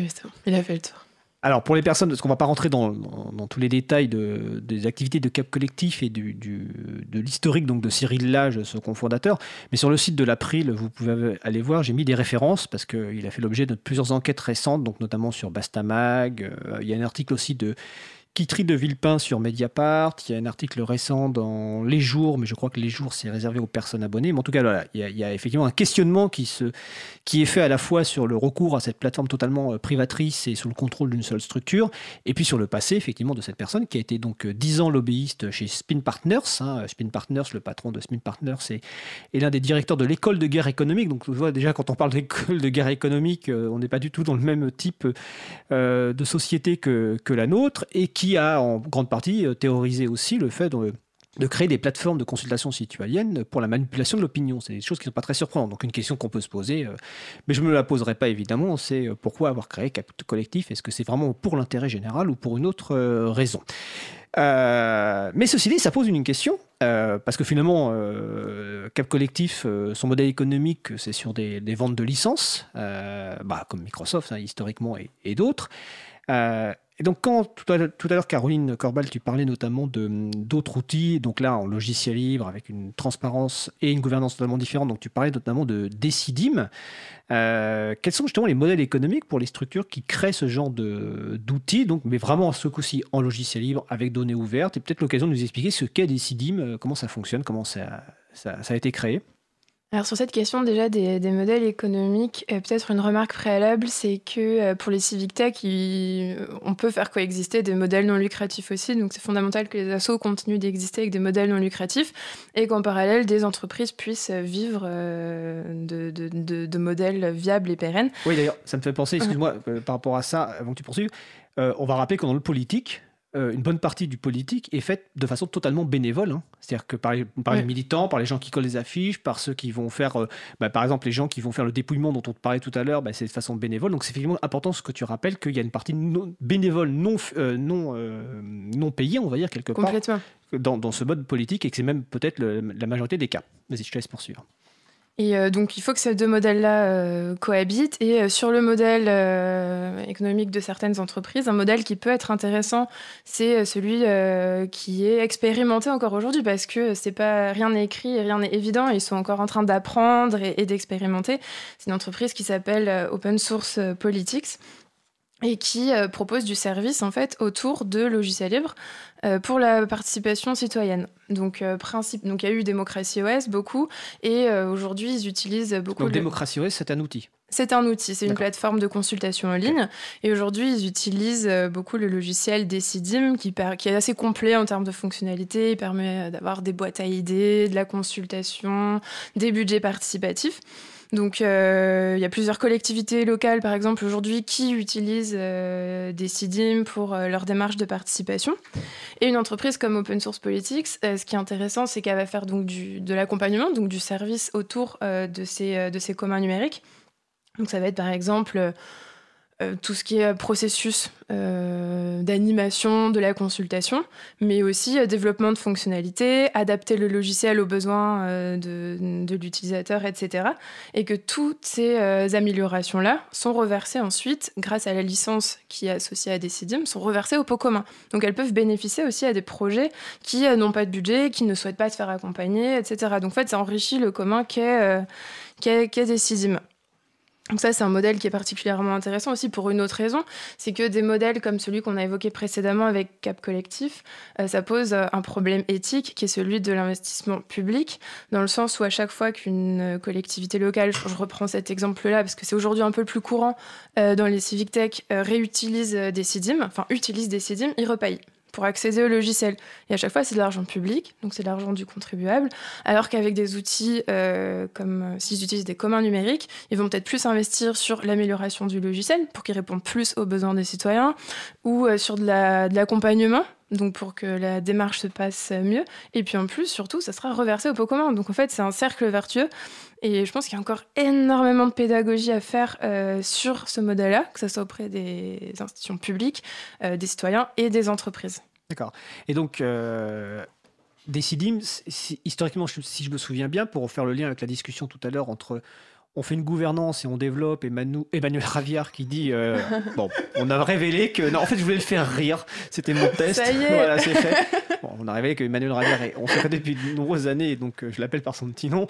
il a fait le tour. Alors pour les personnes, parce qu'on va pas rentrer dans, dans, tous les détails de, des activités de Cap Collectif et du, du, de l'historique donc de Cyril Lage, son cofondateur, mais sur le site de l'April, vous pouvez aller voir, j'ai mis des références parce qu'il a fait l'objet de plusieurs enquêtes récentes, donc notamment sur Bastamag. Euh, il y a un article aussi de Quitterie de Villepin sur Mediapart. Il y a un article récent dans Les Jours, mais je crois que Les Jours, c'est réservé aux personnes abonnées. Mais en tout cas, il, y a, effectivement un questionnement qui, se, qui est fait à la fois sur le recours à cette plateforme totalement euh, privatrice et sous le contrôle d'une seule structure, et puis sur le passé, effectivement, de cette personne qui a été donc 10 euh, ans lobbyiste chez Spin Partners. Hein. Spin Partners, le patron de Spin Partners, est, est l'un des directeurs de l'école de guerre économique. Donc, déjà, quand on parle d'école de guerre économique, euh, on n'est pas du tout dans le même type de société que, que la nôtre, et qui qui a en grande partie euh, théorisé aussi le fait de, créer des plateformes de consultation citoyenne pour la manipulation de l'opinion. C'est des choses qui ne sont pas très surprenantes. Donc une question qu'on peut se poser, euh, mais je ne me la poserai pas évidemment, c'est euh, pourquoi avoir créé Cap Collectif? Est-ce que c'est vraiment pour l'intérêt général ou pour une autre raison? Mais ceci dit, ça pose une question, parce que finalement, Cap Collectif, son modèle économique, c'est sur des, ventes de licences, bah, comme Microsoft hein, historiquement et d'autres. Et donc, quand tout à, l'heure, Caroline Corbal, tu parlais notamment d'autres outils, donc là, en logiciel libre, avec une transparence et une gouvernance totalement différente, donc tu parlais notamment de Decidim. Euh, quels sont justement les modèles économiques pour les structures qui créent ce genre d'outils, mais vraiment à ce coup-ci en logiciel libre, avec données ouvertes, et peut-être l'occasion de nous expliquer ce qu'est Decidim, euh, comment ça fonctionne, comment ça, ça a été créé alors sur cette question déjà des, modèles économiques, euh, peut-être une remarque préalable, c'est que euh, pour les civic tech, euh, on peut faire coexister des modèles non lucratifs aussi. Donc c'est fondamental que les assos continuent d'exister avec des modèles non lucratifs et qu'en parallèle, des entreprises puissent vivre de, de, modèles viables et pérennes. Oui d'ailleurs, ça me fait penser, excuse-moi, par rapport à ça, avant que tu poursuives, on va rappeler que dans le politique, euh, une bonne partie du politique est faite de façon totalement bénévole. Hein. C'est-à-dire que par, les, militants, par les gens qui collent les affiches, par ceux qui vont faire, euh, bah, par exemple, les gens qui vont faire le dépouillement dont on te parlait tout à l'heure, bah, c'est de façon bénévole. Donc c'est effectivement important ce que tu rappelles qu'il y a une partie bénévole non, euh, non, non payée, on va dire, quelque part, dans, dans, ce mode politique et que c'est même peut-être la majorité des cas. Vas-y, je te laisse poursuivre. Et euh, donc, il faut que ces deux modèles-là euh, cohabitent. Et euh, sur le modèle économique de certaines entreprises, un modèle qui peut être intéressant, c'est celui qui est expérimenté encore aujourd'hui, parce que c'est pas rien n'est écrit rien n'est évident. Ils sont encore en train d'apprendre et d'expérimenter. C'est une entreprise qui s'appelle Open Source Politics et qui euh, propose du service en fait autour de logiciels libres euh, pour la participation citoyenne. Donc euh, principe, donc il y a eu Démocratie OS beaucoup et aujourd'hui ils utilisent beaucoup. Donc Démocratie OS c'est un outil. C'est un outil, c'est une plateforme de consultation en ligne. Et aujourd'hui, ils utilisent beaucoup le logiciel Decidim, qui, qui, est assez complet en termes de fonctionnalités. Il permet d'avoir des boîtes à idées, de la consultation, des budgets participatifs. Donc, euh, il y a plusieurs collectivités locales, par exemple, aujourd'hui, qui utilisent euh, des CIDIM pour euh, leur démarche de participation. Et une entreprise comme Open Source Politics, ce qui est intéressant, c'est qu'elle va faire donc de l'accompagnement, donc du service autour de, ces, de ces communs numériques. Donc, ça va être, par exemple euh, tout ce qui est processus euh, d'animation, de la consultation, mais aussi euh, développement de fonctionnalités, adapter le logiciel aux besoins euh, de, l'utilisateur, etc. Et que toutes ces euh, améliorations-là sont reversées ensuite, grâce à la licence qui est associée à Decidim, sont reversées au pot commun. Donc elles peuvent bénéficier aussi à des projets qui euh, n'ont pas de budget, qui ne souhaitent pas se faire accompagner, etc. Donc en fait, ça enrichit le commun qu'est euh, qu'est Decidim. Donc ça, c'est un modèle qui est particulièrement intéressant aussi pour une autre raison, c'est que des modèles comme celui qu'on a évoqué précédemment avec Cap Collectif, euh, ça pose euh, un problème éthique qui est celui de l'investissement public, dans le sens où à chaque fois qu'une euh, collectivité locale, je, reprends cet exemple-là parce que c'est aujourd'hui un peu plus courant dans les civic tech, réutilise des CIDIM, enfin utilise des CIDIM, ils repaye pour accéder au logiciel. Et à chaque fois, c'est de l'argent public, donc c'est de l'argent du contribuable, alors qu'avec des outils euh, comme euh, s'ils utilisent des communs numériques, ils vont peut-être plus investir sur l'amélioration du logiciel pour qu'il réponde plus aux besoins des citoyens, ou euh, sur de la- de l'accompagnement, donc pour que la démarche se passe mieux. Et puis en plus, surtout, ça sera reversé au pot commun. Donc en fait, c'est un cercle vertueux. Et je pense qu'il y a encore énormément de pédagogie à faire euh, sur ce modèle-là, que ce soit auprès des institutions publiques, euh, des citoyens et des entreprises. D'accord. Et donc, euh, Decidim, historiquement, si je me souviens bien, pour faire le lien avec la discussion tout à l'heure entre on fait une gouvernance et on développe, et Manu- Emmanuel Raviard qui dit euh, bon, on a révélé que non, en fait, je voulais le faire rire, c'était mon test. Ça y est. Voilà, c'est fait. Bon, on a révélé que Emmanuel Raviard, est- on se connaît depuis de nombreuses années, donc euh, je l'appelle par son petit nom.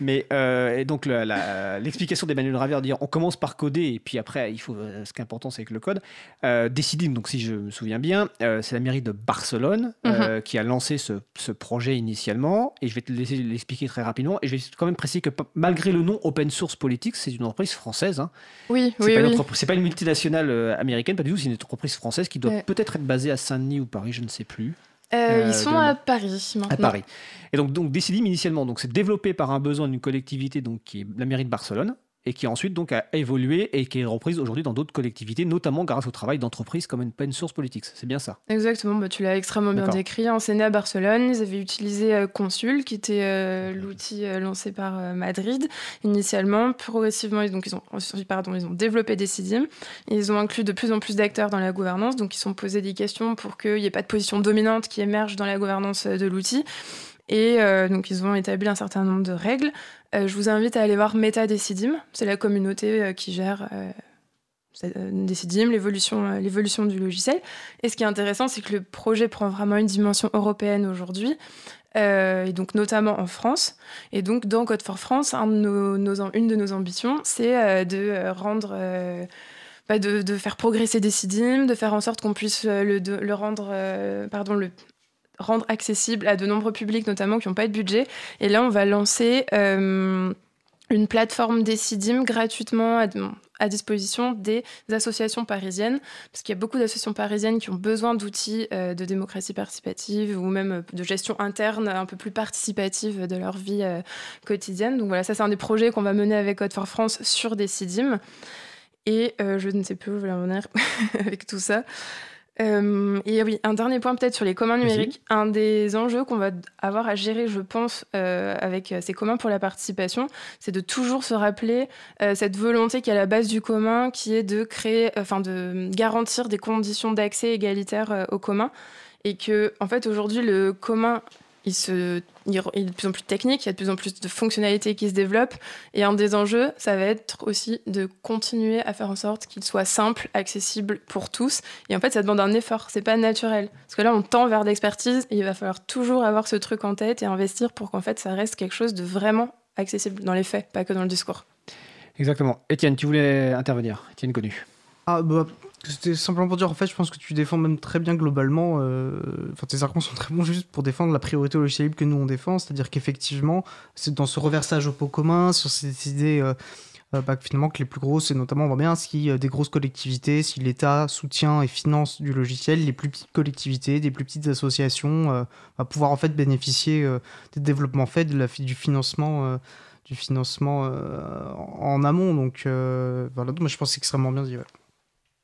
Mais euh, et donc l'explication d'Emmanuel Raviard, dire on commence par coder et puis après, il faut ce qui est important, c'est avec le code. Euh, Decidim, donc si je me souviens bien, c'est la mairie de Barcelone euh, qui a lancé ce, ce projet initialement. Et je vais te laisser l'expliquer très rapidement. Et je vais quand même préciser que malgré le nom Open Source Politics, c'est une entreprise française. hein. Oui, C'est oui, pas, oui. c'est pas une multinationale euh, américaine, pas du tout. C'est une entreprise française qui doit Ouais. peut-être être basée à Saint-Denis ou Paris, je ne sais plus. Euh, Euh, ils sont de- à Paris maintenant. À Paris. Et donc, donc Decidim initialement, donc c'est développé par un besoin d'une collectivité donc qui est la mairie de Barcelone et qui ensuite donc a évolué et qui est reprise aujourd'hui dans d'autres collectivités, notamment grâce au travail d'entreprises comme Open Source Politics. C'est bien ça. Exactement, bah, tu l'as extrêmement bien décrit. hein. C'est né à Barcelone, ils avaient utilisé euh, Consul, qui était euh, l'outil euh, lancé par Madrid initialement. Progressivement, ils, donc, ils, ont, pardon, ils ont développé Decidim. Ils ont inclus de plus en plus d'acteurs dans la gouvernance, donc ils se sont posé des questions pour qu'il n'y ait pas de position dominante qui émerge dans la gouvernance de l'outil. Et euh, donc, ils ont établi un certain nombre de règles. Euh, je vous invite à aller voir Meta Decidim, c'est la communauté euh, qui gère Decidim, l'évolution l'évolution du logiciel. Et ce qui est intéressant, c'est que le projet prend vraiment une dimension européenne aujourd'hui, et donc notamment en France. Et donc, dans Code for France, une de nos ambitions, c'est de rendre. bah, de, faire progresser Decidim, de faire en sorte qu'on puisse le, le rendre, pardon, le rendre accessible à de nombreux publics, notamment qui n'ont pas de budget. Et là, on va lancer euh, une plateforme Decidim gratuitement à, disposition des associations parisiennes, parce qu'il y a beaucoup d'associations parisiennes qui ont besoin d'outils euh, de démocratie participative ou même euh, de gestion interne un peu plus participative de leur vie quotidienne. Donc voilà, ça c'est un des projets qu'on va mener avec Code for France sur Decidim. Et je ne sais plus où je vais en venir avec tout ça. Euh, et oui, un dernier point peut-être sur les communs numériques. Un des enjeux qu'on va avoir à gérer, je pense, euh, avec euh, ces communs pour la participation, c'est de toujours se rappeler euh, cette volonté qui est à la base du commun, qui est de créer, enfin de garantir des conditions d'accès égalitaires euh, au commun. Et que, en fait, aujourd'hui, le commun, il, se, il, il est de plus en plus technique, il y a de plus en plus de fonctionnalités qui se développent. Et un des enjeux, ça va être aussi de continuer à faire en sorte qu'il soit simple, accessible pour tous. Et en fait, ça demande un effort, c'est pas naturel. Parce que là, on tend vers l'expertise et il va falloir toujours avoir ce truc en tête et investir pour qu'en fait, ça reste quelque chose de vraiment accessible dans les faits, pas que dans le discours. Exactement. Étienne, tu voulais intervenir. Étienne Connu. Ah bah c'était simplement pour dire en fait je pense que tu défends même très bien globalement euh, enfin tes arguments sont très bons juste pour défendre la priorité au logiciel libre que nous on défend. C'est-à-dire qu'effectivement c'est dans ce reversage au pot commun sur ces idées euh, euh, bah, finalement que les plus grosses et notamment on voit bien si des grosses collectivités si l'État soutient et finance du logiciel les plus petites collectivités des plus petites associations euh, va pouvoir en fait bénéficier des développements faits de la, du financement du financement en amont. Donc voilà. Moi je pense que c'est extrêmement bien dit ouais.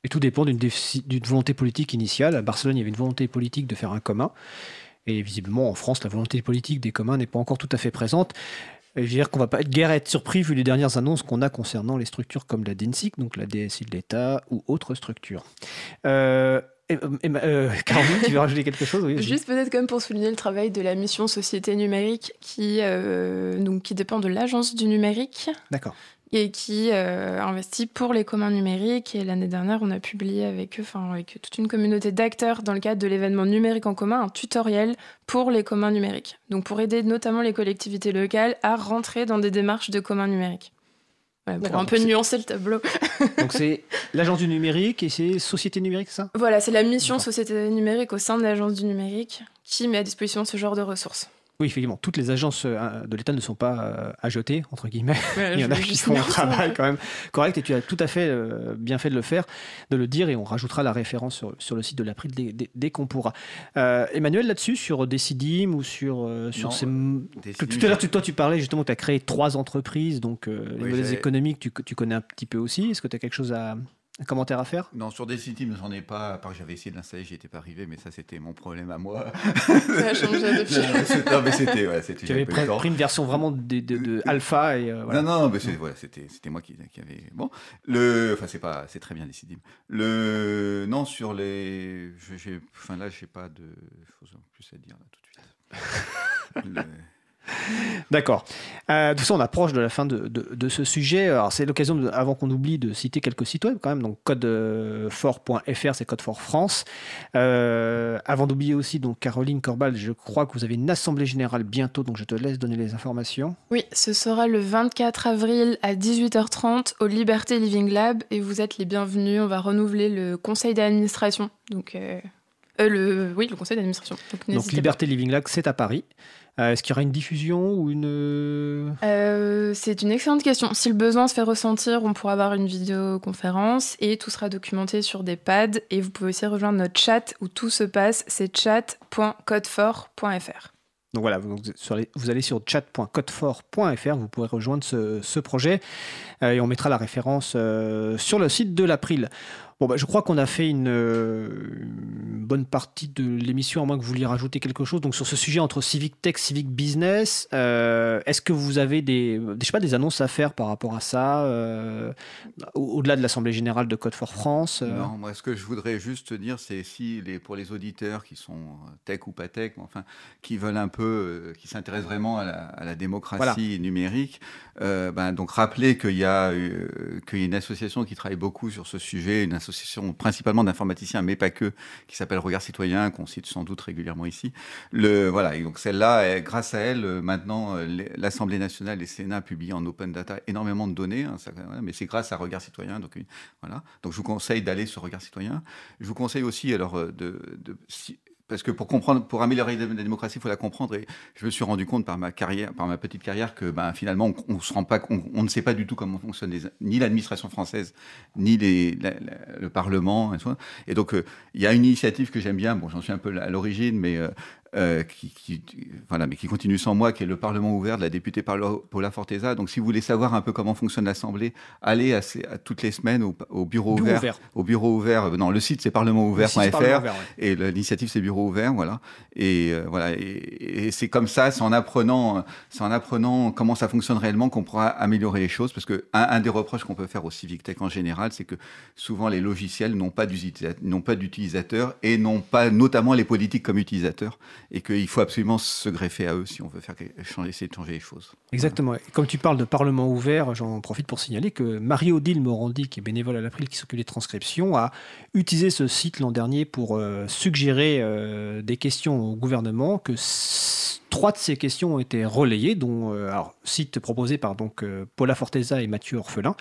Et tout dépend d'une volonté politique initiale. À Barcelone, il y avait une volonté politique de faire un commun. Et visiblement, en France, la volonté politique des communs n'est pas encore tout à fait présente. Et je veux dire qu'on va pas être guère être surpris vu les dernières annonces qu'on a concernant les structures comme la DINSIC, donc la DSI de l'État ou autres structures. Euh, et- euh, Caroline, tu veux rajouter quelque chose? Oui. Juste peut-être comme pour souligner le travail de la mission Société numérique qui, euh, donc, qui dépend de l'Agence du numérique D'accord. Et qui euh, investit pour les communs numériques. Et l'année dernière, on a publié avec eux, enfin avec toute une communauté d'acteurs dans le cadre de l'événement numérique en commun, un tutoriel pour les communs numériques. Donc pour aider notamment les collectivités locales à rentrer dans des démarches de communs numériques. Voilà, pour un peu nuancer le tableau. Donc c'est l'agence du numérique et c'est Société numérique, ça? Voilà, c'est la mission. Société numérique au sein de l'Agence du numérique qui met à disposition ce genre de ressources. Oui, effectivement, toutes les agences euh, de l'État ne sont pas euh, à jeter, entre guillemets. Ouais, Il y en a qui font un travail quand même correct et tu as tout à fait euh, bien fait de le faire, de le dire et on rajoutera la référence sur, sur le site de l'April dès, dès- dès qu'on pourra. Euh, Emmanuel, là-dessus, sur Decidim ou sur, euh, sur Non, ces... Tout, tout à l'heure, tu- toi, tu parlais justement, tu as créé trois entreprises, donc euh, les modèles économiques, tu, tu connais un petit peu aussi. Est-ce que tu as quelque chose à... Un commentaire à faire? Non, sur Decidim, j'en ai pas, à part que j'avais essayé de l'installer, j'y étais pas arrivé, mais ça c'était mon problème à moi. Ça a changé depuis. Non, mais c'est- non, mais c'était, ouais, c'était. Tu avais pris, une version vraiment de, de- de alpha et euh, voilà. Non, non, mais voilà, c'était, c'était moi qui, qui avait. Bon, le, enfin, c'est pas, c'est très bien décidé. Le, non, sur les, j'ai, enfin là, j'ai pas de choses en plus à dire là tout de suite. Le- D'accord. Euh, de toute façon, on approche de la fin de, de- de ce sujet. Alors, c'est l'occasion, avant qu'on oublie, de citer quelques sites web quand même. Donc, codefort.fr, c'est Code for France. Euh, avant d'oublier aussi, donc, Caroline Corbal, je crois que vous avez une assemblée générale bientôt, donc je te laisse donner les informations. Oui, ce sera le 24 avril à 18h30 au Liberté Living Lab et vous êtes les bienvenus. On va renouveler le conseil d'administration. Donc, euh, euh, le, oui, le conseil d'administration. Donc, Liberté Living Lab, c'est à Paris. Euh, Est-ce qu'il y aura une diffusion ou une. pas. Euh, c'est une excellente question. Si le besoin se fait ressentir, on pourra avoir une vidéoconférence et tout sera documenté sur des pads. Et vous pouvez aussi rejoindre notre chat où tout se passe. C'est chat.codefort.fr. Donc voilà, vous, allez sur chat.codefort.fr, vous pourrez rejoindre ce, ce projet euh, et on mettra la référence euh, sur le site de l'April. Bon, bah, je crois qu'on a fait une, euh, une bonne partie de l'émission, à moins que vous vouliez rajouter quelque chose. Donc sur ce sujet entre civic tech, civic business, euh, est-ce que vous avez des, des- je sais pas, des annonces à faire par rapport à ça, euh, au- au-delà de l'Assemblée générale de Code for France euh, Non, moi, ce que je voudrais juste dire, c'est si les, pour les auditeurs qui sont tech ou pas tech, mais enfin, qui veulent un peu, qui s'intéressent vraiment à la, à la démocratie numérique, ben, donc rappeler qu'il y a qu'il y a une association qui travaille beaucoup sur ce sujet, une association principalement d'informaticiens, mais pas que, qui s'appelle Regard Citoyen, qu'on cite sans doute régulièrement ici. Le, voilà, donc celle-là, elle- grâce à elle, euh, maintenant, euh, l'Assemblée nationale et le Sénat publient en open data énormément de données, hein, mais c'est grâce à Regard Citoyen, donc une- voilà. Donc je vous conseille d'aller sur Regard Citoyen. Je vous conseille aussi alors euh, de, parce que pour comprendre, pour améliorer la démocratie, il faut la comprendre. Et je me suis rendu compte par ma carrière, par ma petite carrière, que ben, finalement, on, ne sait pas du tout comment fonctionne ni l'administration française, ni le Parlement. Et donc, euh, il y a une initiative que j'aime bien. Bon, j'en suis un peu à l'origine, mais euh, euh, qui, qui- voilà, mais qui continue sans moi, qui est le Parlement ouvert de la députée Paula Forteza. Donc, si vous voulez savoir un peu comment fonctionne l'Assemblée, allez à, toutes les semaines au, au bureau, Bureau ouvert, ouvert. Au bureau ouvert. euh, Non, le site c'est Parlement parlementouvert.fr. ouais. Et l'initiative, c'est Bureau ouvert, voilà. Et euh, voilà. Et, et c'est comme ça, c'est en apprenant, c'est en apprenant comment ça fonctionne réellement qu'on pourra améliorer les choses. Parce que un, un des reproches qu'on peut faire au Civic Tech en général, c'est que souvent les logiciels n'ont pas d'utilisateurs et n'ont pas notamment les politiques comme utilisateurs. Et qu'il faut absolument se greffer à eux si on veut faire changer, essayer de changer les choses. Exactement. Comme tu parles de Parlement ouvert, j'en profite pour signaler que Marie-Odile Morandi, qui est bénévole à l'April, qui s'occupe des transcriptions, a utilisé ce site l'an dernier pour euh, suggérer euh, des questions au gouvernement, que trois de ces questions ont été relayées, dont euh, alors, site proposé par donc euh, Paula Forteza et Mathieu Orphelin,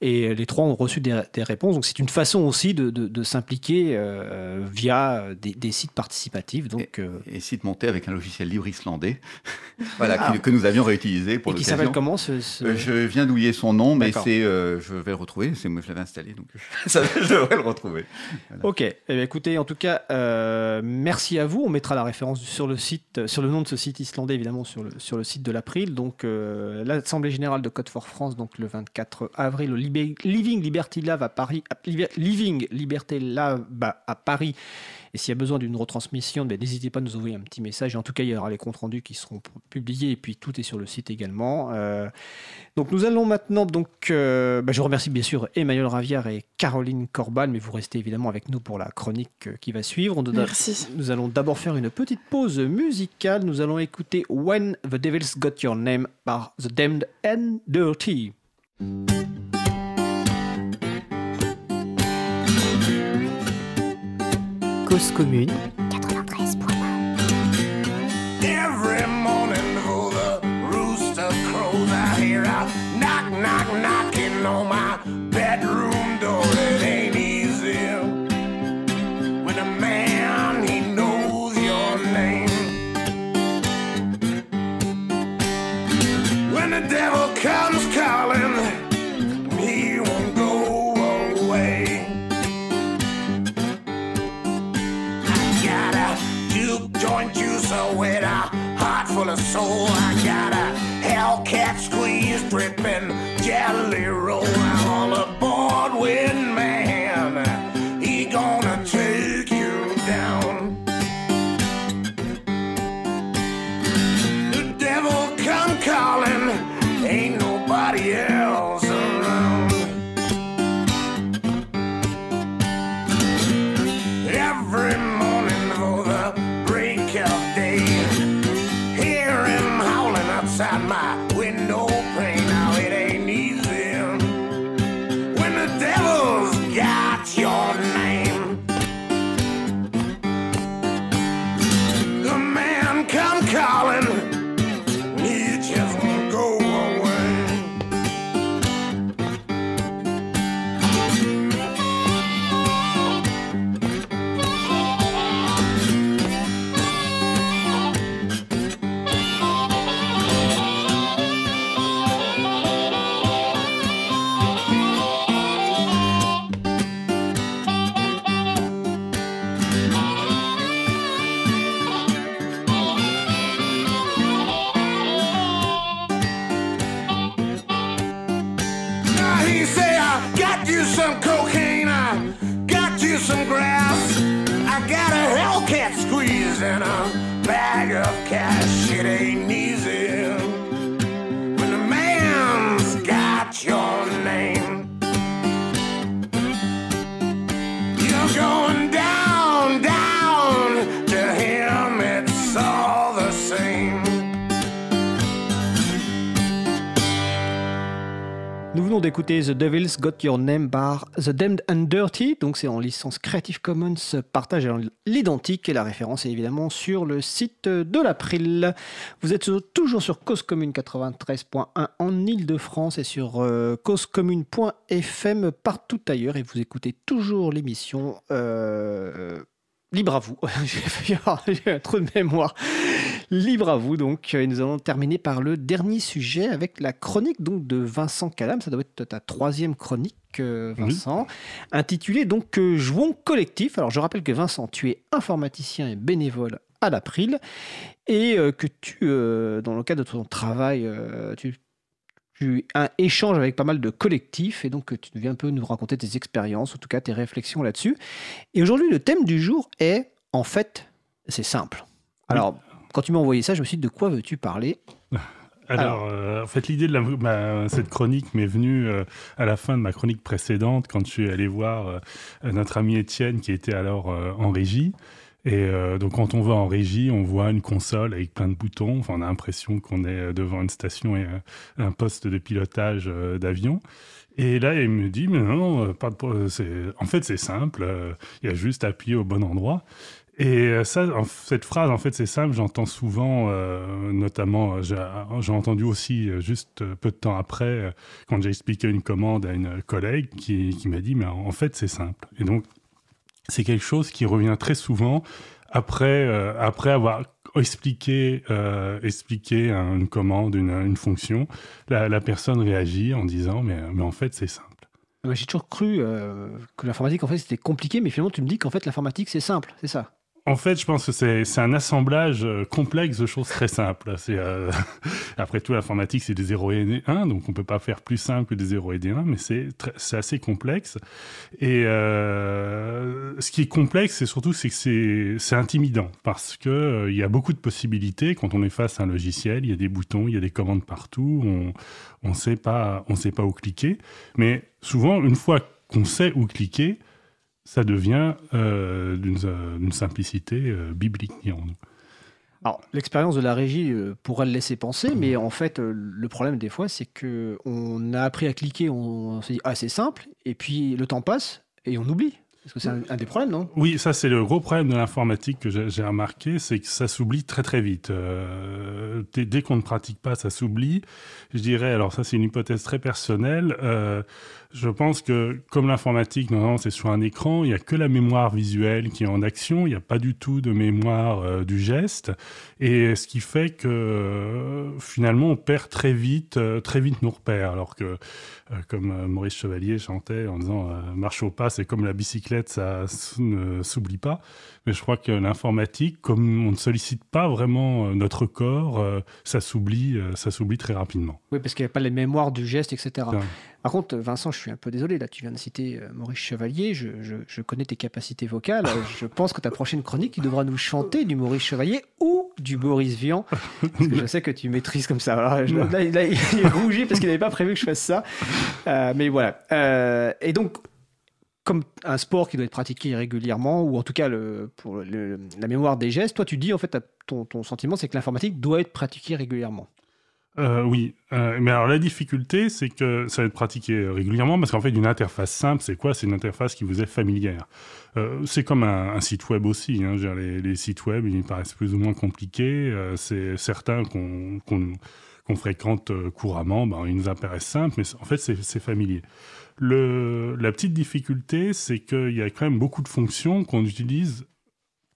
et les trois ont reçu des, des réponses. Donc c'est une façon aussi de, de- de s'impliquer euh, via des, des sites participatifs. Donc, euh, Et site monté avec un logiciel libre islandais, voilà, qui- que nous avions réutilisé pour et qui s'appelle comment ce, ce- Euh, je viens d'oublier son nom, mais c'est, euh, je vais le retrouver. C'est moi, je l'avais installé, donc ça, je devrais le retrouver. Ok, eh bien, écoutez, en tout cas, euh, merci à vous. On mettra la référence sur le site, euh, sur le nom de ce site islandais, évidemment, sur le, sur le site de l'April. Donc, euh, l'Assemblée générale de Code for France, donc le 24 avril, au Living Liberty Lab à Paris, Living Liberty Lab à Paris. Et s'il y a besoin d'une retransmission, ben, n'hésitez pas à nous envoyer un petit message. En tout cas, il y aura les comptes rendus qui seront publiés et puis tout est sur le site également. Euh, donc nous allons maintenant, donc, euh, ben, je remercie bien sûr Emmanuel Ravière et Caroline Corban, mais vous restez évidemment avec nous pour la chronique euh, qui va suivre. Merci. nous allons d'abord faire une petite pause musicale. Nous allons écouter When the Devil's Got Your Name par The Damned and Dirty. Commune. Heart soul. I got a Hellcat squeeze dripping jelly roll. I'm all aboard with inside The Devil's Got Your Name par The Damned and Dirty, donc c'est en licence Creative Commons partage l'identique et la référence est évidemment sur le site de l'April. Vous êtes toujours sur Cause Commune 93.1 en Ile-de-France et sur euh, causecommune.fm partout ailleurs et vous écoutez toujours l'émission euh, Libre à vous. J'ai trou de mémoire. Libre à vous. Donc, et nous allons terminer par le dernier sujet avec la chronique donc de Vincent Calam. Ça doit être ta troisième chronique, euh, Vincent, intitulée donc euh, Jouons collectif. Alors, je rappelle que Vincent, tu es informaticien et bénévole à l'April et euh, que tu, dans le cadre de ton travail, tu tu un échange avec pas mal de collectifs et donc tu viens un peu nous raconter tes expériences, en tout cas tes réflexions là-dessus. Et aujourd'hui, le thème du jour est, en fait, c'est simple. Alors, quand tu m'as envoyé ça, je me suis dit, de quoi veux-tu parler? Alors, euh, en fait, l'idée de la- ma- cette chronique m'est venue euh, à la fin de ma chronique précédente, quand je suis allé voir euh, notre ami Étienne, qui était alors en régie. Et donc, quand on va en régie, on voit une console avec plein de boutons. Enfin, on a l'impression qu'on est devant une station et un poste de pilotage d'avion. Et là, il me dit, mais non, pas de en fait, c'est simple. Il y a juste à appuyer au bon endroit. Et euh, ça, cette phrase, en fait, c'est simple. J'entends souvent, euh, notamment, euh, j'ai entendu aussi juste peu de temps après, quand j'ai expliqué une commande à une collègue qui, m'a dit, mais en fait, c'est simple. Et donc, c'est quelque chose qui revient très souvent après, après avoir expliqué, expliqué un- une commande, une, une fonction. La, personne réagit en disant, mais, en fait, c'est simple. J'ai toujours cru que l'informatique, en fait, c'était compliqué, mais finalement, tu me dis qu'en fait, l'informatique, c'est simple, c'est ça en fait, je pense que c'est un assemblage euh, complexe de choses très simples. Euh, après tout, l'informatique, c'est des 0 et des 1, donc on peut pas faire plus simple que des 0 et des 1, mais c'est assez complexe. Et euh, ce qui est complexe, c'est surtout que c'est intimidant parce que il y a beaucoup de possibilités quand on est face à un logiciel. Il y a des boutons, il y a des commandes partout. On on sait sait pas où cliquer. Mais souvent, une fois qu'on sait où cliquer, ça devient euh, d'une simplicité euh, biblique, dirons-nous. Alors, l'expérience de la régie euh, pourrait le laisser penser, mais en fait, le problème des fois, c'est qu'on a appris à cliquer, on, s'est dit, ah, c'est simple, et puis le temps passe, et on oublie. Parce que c'est un, des problèmes, non? Oui, ça c'est le gros problème de l'informatique que j'ai remarqué, c'est que ça s'oublie très très vite. dès, qu'on ne pratique pas, ça s'oublie. Je dirais, alors ça c'est une hypothèse très personnelle, je pense que comme l'informatique, normalement, c'est sur un écran, il n'y a que la mémoire visuelle qui est en action, il n'y a pas du tout de mémoire euh, du geste. Et ce qui fait que euh, finalement, on perd très vite, euh, très vite nos repères. Alors que, comme Maurice Chevalier chantait en disant marche au pas, c'est comme la bicyclette, ça ne s'oublie pas. Mais je crois que l'informatique, comme on ne sollicite pas vraiment notre corps, ça s'oublie, ça s'oublie très rapidement. Oui, parce qu'il n'y a pas les mémoires du geste, etc. Par contre, Vincent, je suis un peu désolé, là, tu viens de citer euh, Maurice Chevalier, je, connais tes capacités vocales, je pense que ta prochaine chronique, tu devras nous chanter du Maurice Chevalier ou du Boris Vian, parce que je sais que tu maîtrises comme ça. là, il rougit parce qu'il n'avait pas prévu que je fasse ça. Euh, mais voilà. Euh, et donc, comme un sport qui doit être pratiqué régulièrement, ou en tout cas le, pour la mémoire des gestes, toi tu dis en fait, ton, ton sentiment c'est que l'informatique doit être pratiquée régulièrement. Euh, oui, euh, mais alors la difficulté, c'est que ça va être pratiqué régulièrement parce qu'en fait, une interface simple, c'est quoi? C'est une interface qui vous est familière. Euh, c'est comme un, site web aussi. Hein. Les, sites web, ils paraissent plus ou moins compliqués. c'est certains qu'on fréquente couramment, ben, ils nous apparaissent simples, mais en fait, c'est familier. La petite difficulté, c'est qu'il y a quand même beaucoup de fonctions qu'on utilise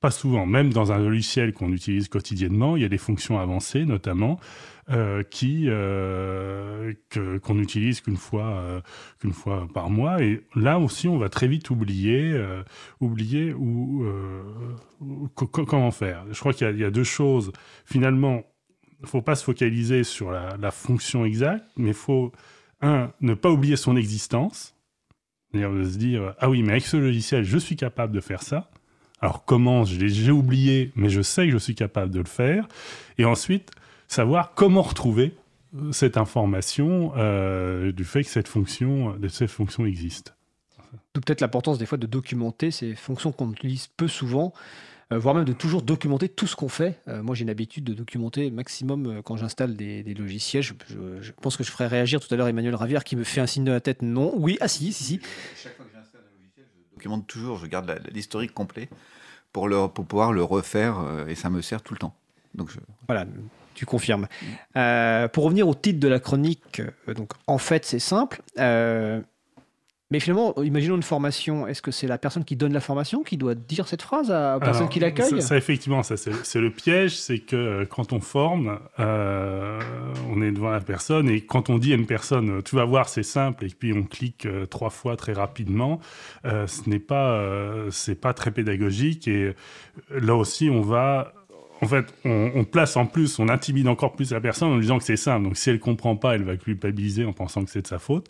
pas souvent, même dans un logiciel qu'on utilise quotidiennement, il y a des fonctions avancées notamment euh, qui euh, qu'on utilise qu'une fois euh, qu'une fois par mois et là aussi on va très vite oublier oublier ou comment faire. Je crois qu'il y, a deux choses. Finalement, faut pas se focaliser sur la, fonction exacte, mais faut un ne pas oublier son existence, c'est-à-dire de se dire ah oui mais avec ce logiciel je suis capable de faire ça. Alors comment J'ai oublié, mais je sais que je suis capable de le faire. Et ensuite, savoir comment retrouver euh, cette information euh, du fait que cette fonction, de cette fonction existe. Peut-être l'importance des fois de documenter ces fonctions qu'on utilise peu souvent, euh, voire même de toujours documenter tout ce qu'on fait. moi, j'ai l'habitude de documenter maximum quand j'installe des, logiciels. Je, pense que je ferai réagir tout à l'heure Emmanuel Ravière qui me fait un signe de la tête non. Oui, ah si, si, si. Chaque fois que j'installe un logiciel, je documente toujours, je garde l'historique complet pour, le, pour pouvoir le refaire et ça me sert tout le temps. Donc je... Voilà, tu confirmes. Euh, pour revenir au titre de la chronique, euh, donc en fait c'est simple. Euh, mais finalement, imaginons une formation. Est-ce que c'est la personne qui donne la formation qui doit dire cette phrase à la personne qui l'accueille ça, effectivement, ça, c'est le piège. C'est que quand on forme, on est devant la personne et quand on dit à une personne, tu vas voir, c'est simple, et puis on clique trois fois très rapidement, ce n'est pas, c'est pas très pédagogique. Et là aussi, on va en fait, on, place en plus, on intimide encore plus la personne en lui disant que c'est simple. Donc, si elle comprend pas, elle va culpabiliser en pensant que c'est de sa faute.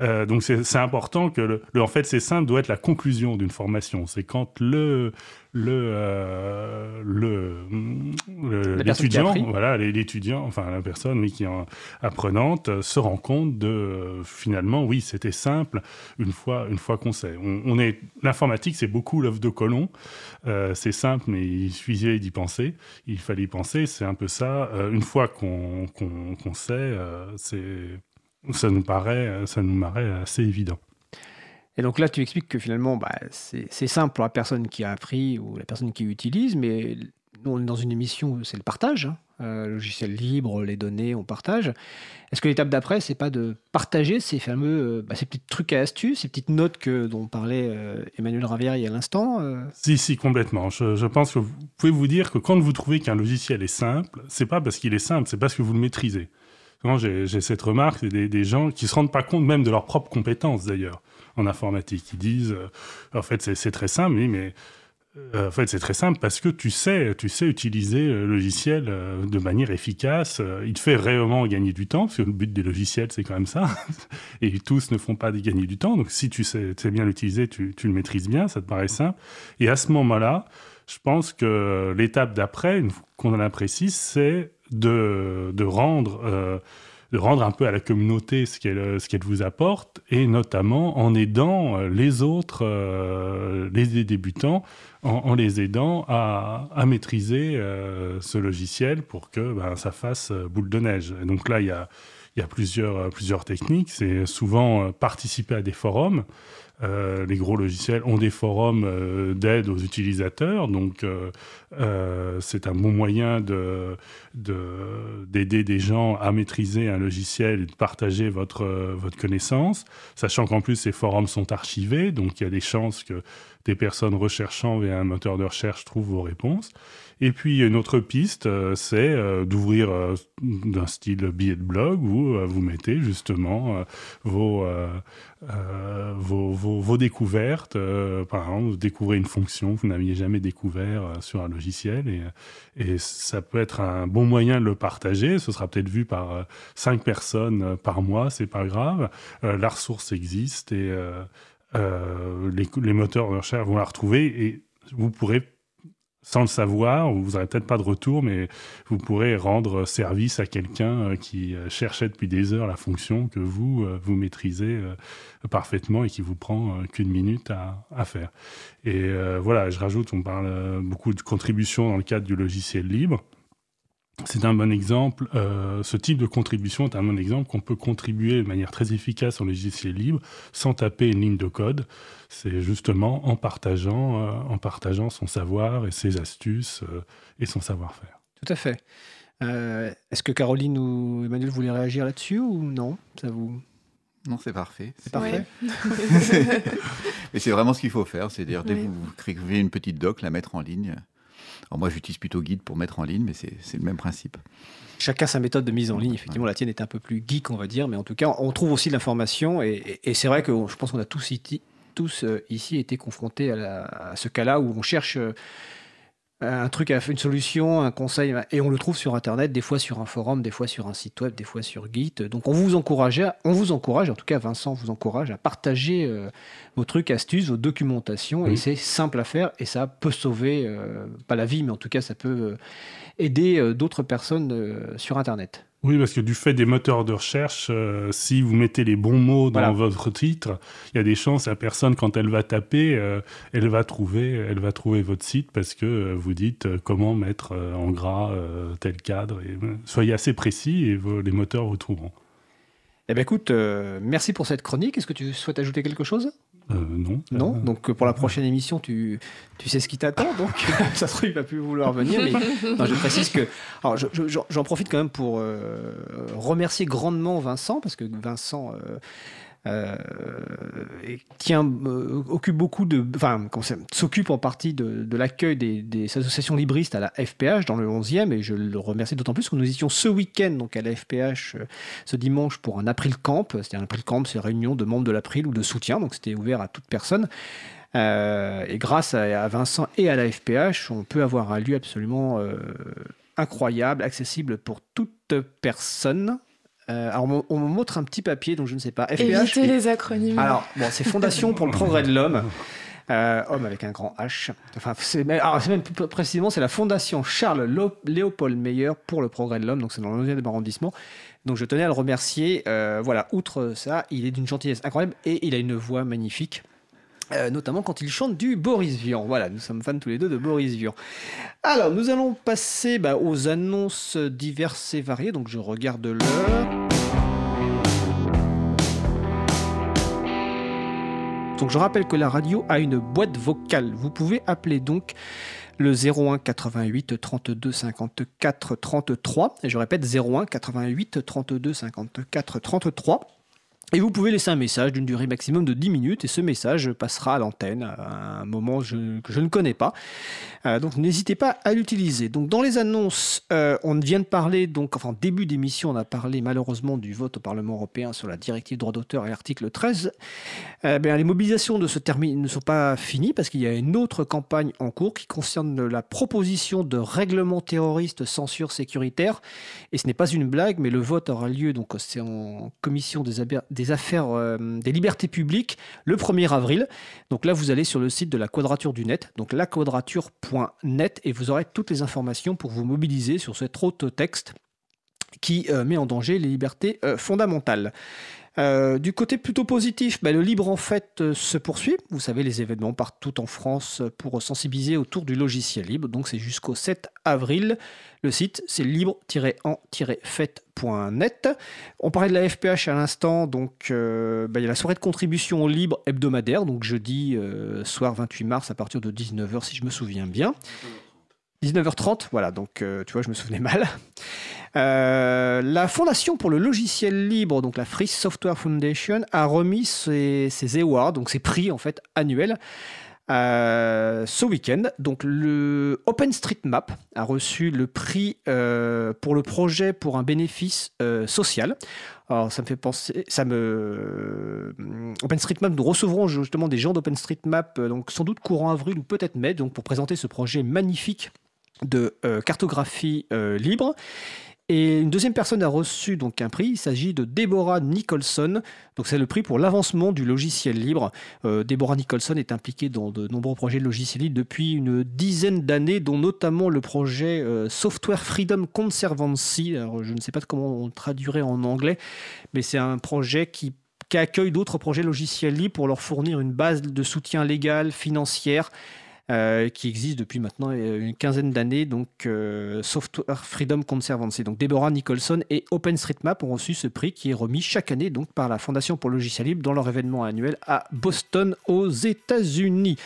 Euh, donc, c'est important que le, en fait, c'est simple doit être la conclusion d'une formation. C'est quand le le euh, le l'étudiant voilà l'étudiant enfin la personne qui est apprenante euh, se rend compte de finalement oui c'était simple une fois une fois qu'on sait. On, est l'informatique c'est beaucoup l'œuvre de Colomb. Euh, c'est simple mais il suffisait d'y penser. Il fallait y penser. C'est un peu ça. Une fois qu'on qu'on sait c'est ça nous paraît ça nous paraît assez évident et donc là, tu expliques que finalement, bah, c'est simple pour la personne qui a appris ou la personne qui utilise, mais on est dans une émission où c'est le partage. Hein. Euh, logiciel libre, les données, on partage. Est-ce que l'étape d'après, c'est pas de partager ces fameux, euh, bah, ces petits trucs à astuces, ces petites notes que, dont parlait euh, Emmanuel Ravière il y a l'instant Si, si, complètement. Je, je, pense que vous pouvez vous dire que quand vous trouvez qu'un logiciel est simple, c'est pas parce qu'il est simple, c'est parce que vous le maîtrisez. J'ai cette remarque, c'est des, des, gens qui se rendent pas compte même de leurs propres compétences d'ailleurs en informatique. Ils disent, euh, en fait, c'est très simple, mais en fait, c'est très simple parce que tu sais, tu sais utiliser le logiciel de manière efficace. Il te fait réellement gagner du temps, parce que le but des logiciels, c'est quand même ça. Et tous ne font pas gagner du temps. Donc, si tu sais, bien l'utiliser, tu, le maîtrises bien, ça te paraît simple. Et à ce moment-là, je pense que l'étape d'après, qu'on en a précise, c'est de, de rendre de rendre un peu à la communauté ce qu'elle ce qu'elle vous apporte et notamment en aidant euh, les autres euh, les débutants en, les aidant à, à maîtriser euh, ce logiciel pour que ben, ça fasse boule de neige. Donc là il y a il y a plusieurs plusieurs techniques. C'est souvent participer à des forums. Euh, les gros logiciels ont des forums euh, d'aide aux utilisateurs, donc euh, c'est un bon moyen d'aider de, des gens à maîtriser un logiciel et de partager votre, votre connaissance, sachant qu'en plus ces forums sont archivés, donc il y a des chances que des personnes recherchant via un moteur de recherche trouvent vos réponses. Et puis une autre piste, euh, c'est euh, d'ouvrir euh, d'un style billet de blog où vous mettez justement vos, vos, vos, découvertes. par exemple, vous découvrez une fonction que vous n'aviez jamais découvert sur un logiciel et, ça peut être un bon moyen de le partager. Ce sera peut-être vu par cinq personnes par mois, c'est pas grave. la ressource existe et les, les moteurs de recherche vont la retrouver et vous pourrez sans le savoir, vous n'aurez peut-être pas de retour, mais vous pourrez rendre service à quelqu'un euh, qui euh, cherchait depuis des heures la fonction que vous, euh, vous maîtrisez parfaitement et qui vous prend qu'une minute à, à, faire. Et voilà, je rajoute, on parle beaucoup de contributions dans le cadre du logiciel libre. C'est un bon exemple, euh, ce type de contribution est un bon exemple qu'on peut contribuer de manière très efficace au logiciel libre sans taper une ligne de code. C'est justement en partageant, euh, en partageant son savoir et ses astuces euh, et son savoir-faire. Tout à fait. Est-ce que Caroline ou Emmanuel voulaient réagir là-dessus ou non? Ça vous non, c'est parfait. C'est parfait. Mais c'est vraiment ce qu'il faut faire, c'est-à-dire dès que vous écrivez une petite doc, la mettre en ligne. Alors moi, j'utilise plutôt Guide pour mettre en ligne, mais c'est le même principe. Chacun sa méthode de mise en ligne. Effectivement, la tienne est un peu plus geek, on va dire, mais en tout cas, on trouve aussi de l'information. Et, c'est vrai que je pense qu'on a tous, tous euh, ici été confrontés à, à ce cas-là où on cherche euh, un truc, une solution, un conseil, et on le trouve sur Internet, des fois sur un forum, des fois sur un site web, des fois sur Git. Donc on vous encourage, on vous encourage, en tout cas Vincent vous encourage à partager euh, vos trucs, astuces, vos documentations, et c'est simple à faire, et ça peut sauver, euh, pas la vie, mais en tout cas ça peut euh, aider d'autres personnes sur Internet. Oui, parce que du fait des moteurs de recherche, euh, si vous mettez les bons mots dans votre titre, il y a des chances la personne quand elle va taper, euh, elle va trouver, elle va trouver votre site parce que euh, vous dites comment mettre en gras tel cadre. Et, soyez assez précis et les moteurs vous trouveront. Eh bien, écoute, merci pour cette chronique. Est-ce que tu souhaites ajouter quelque chose? Euh, non. Non. Donc pour la prochaine émission, tu, tu sais ce qui t'attend. Donc ça se trouve, il va plus vouloir venir. Mais je précise que. Alors j'en profite quand même pour euh, remercier grandement Vincent, parce que Vincent. Euh, euh, euh, occupe beaucoup de, s'occupe en partie de, l'accueil des, associations libristes à la FPH dans le 11e, et je le remercie d'autant plus que nous étions ce week-end donc à la FPH euh, ce dimanche pour un April Camp. C'était un April Camp, c'est réunion de membres de l'April ou de soutien, donc c'était ouvert à toute personne. Et grâce à, Vincent et à la FPH, on peut avoir un lieu absolument incroyable, accessible pour toute personne. Euh, alors, on, me montre un petit papier, donc je ne sais pas. FPH. Évitez les acronymes. Alors, bon, c'est Fondation pour le progrès de l'homme. Euh, homme avec un grand H. Enfin, c'est même, plus précisément, c'est la Fondation Charles Léopold Meyer pour le progrès de l'homme. Donc, c'est dans le 11e arrondissement. Donc, je tenais à le remercier. Euh, voilà, outre ça, il est d'une gentillesse incroyable et il a une voix magnifique. Euh, notamment quand il chante du Boris Vian. Voilà, nous sommes fans tous les deux de Boris Vian. Alors, nous allons passer bah, aux annonces diverses et variées. Donc, je regarde l'heure. Donc, je rappelle que la radio a une boîte vocale. Vous pouvez appeler donc le 01 88 32 54 33. Et je répète 01 88 32 54 33. Et vous pouvez laisser un message d'une durée maximum de 10 minutes et ce message passera à l'antenne à un moment que je ne connais pas. Euh, donc n'hésitez pas à l'utiliser. Donc dans les annonces, euh, on vient de parler, donc enfin début d'émission, on a parlé malheureusement du vote au Parlement européen sur la directive droit d'auteur et l'article 13. Euh, ben, les mobilisations de ce terme ne sont pas finies parce qu'il y a une autre campagne en cours qui concerne la proposition de règlement terroriste censure sécuritaire. Et ce n'est pas une blague, mais le vote aura lieu, donc c'est en commission des, aber- affaires euh, des libertés publiques le 1er avril. Donc là, vous allez sur le site de la Quadrature du Net, donc laquadrature.net, et vous aurez toutes les informations pour vous mobiliser sur cette haute texte qui euh, met en danger les libertés euh, fondamentales. Euh, du côté plutôt positif, bah, le libre en fait euh, se poursuit. Vous savez, les événements partout en France euh, pour sensibiliser autour du logiciel libre. Donc c'est jusqu'au 7 avril. Le site, c'est libre-en-fait.net. On parlait de la FPH à l'instant, donc bah, il y a la soirée de contribution libre hebdomadaire, donc jeudi soir 28 mars à partir de 19h si je me souviens bien. 19h30, voilà, donc tu vois, je me souvenais mal. Euh, la Fondation pour le logiciel libre, donc la Free Software Foundation, a remis ses, awards, donc ses prix en fait annuels, euh, ce week-end. Donc OpenStreetMap a reçu le prix euh, pour le projet pour un bénéfice social. Alors ça me fait penser, ça me OpenStreetMap, nous recevrons justement des gens d'OpenStreetMap, donc sans doute courant avril ou peut-être mai, donc pour présenter ce projet magnifique de cartographie libre. Une deuxième personne a reçu donc un prix. Il s'agit de Deborah Nicholson. Donc c'est le prix pour l'avancement du logiciel libre. Euh, Deborah Nicholson est impliquée dans de nombreux projets de logiciel libre depuis une dizaine d'années, dont notamment le projet euh, Software Freedom Conservancy. Je ne sais pas comment on traduirait en anglais, mais c'est un projet qui qui accueille d'autres projets logiciels libres pour leur fournir une base de soutien légal, financière, euh, qui existe depuis maintenant euh, une quinzaine d'années, donc euh, Software Freedom Conservancy. Donc Deborah Nicholson et OpenStreetMap ont reçu ce prix qui est remis chaque année donc par la Fondation pour le logiciel libre dans leur événement annuel à Boston aux États-Unis.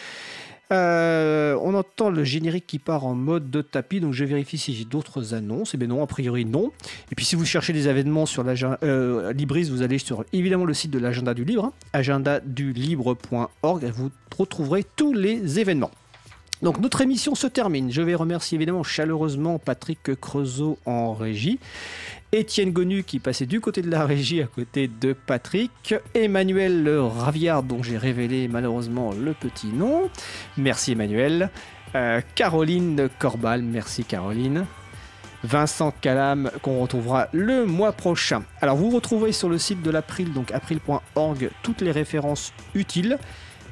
On entend le générique qui part en mode de tapis, donc je vérifie si j'ai d'autres annonces. Et bien non, a priori non. Et puis si vous cherchez des événements sur Libris, vous allez sur évidemment le site de l'agenda du libre, hein, agendadulibre.org, et vous retrouverez tous les événements. Donc notre émission se termine. Je vais remercier évidemment chaleureusement Patrick Creusot en régie, Étienne Gonu qui passait du côté de la régie à côté de Patrick, Emmanuel Raviard dont j'ai révélé malheureusement le petit nom. Merci Emmanuel. Euh, Caroline Corbal, merci Caroline. Vincent Calam qu'on retrouvera le mois prochain. Alors vous retrouvez sur le site de l'April, donc april.org, toutes les références utiles.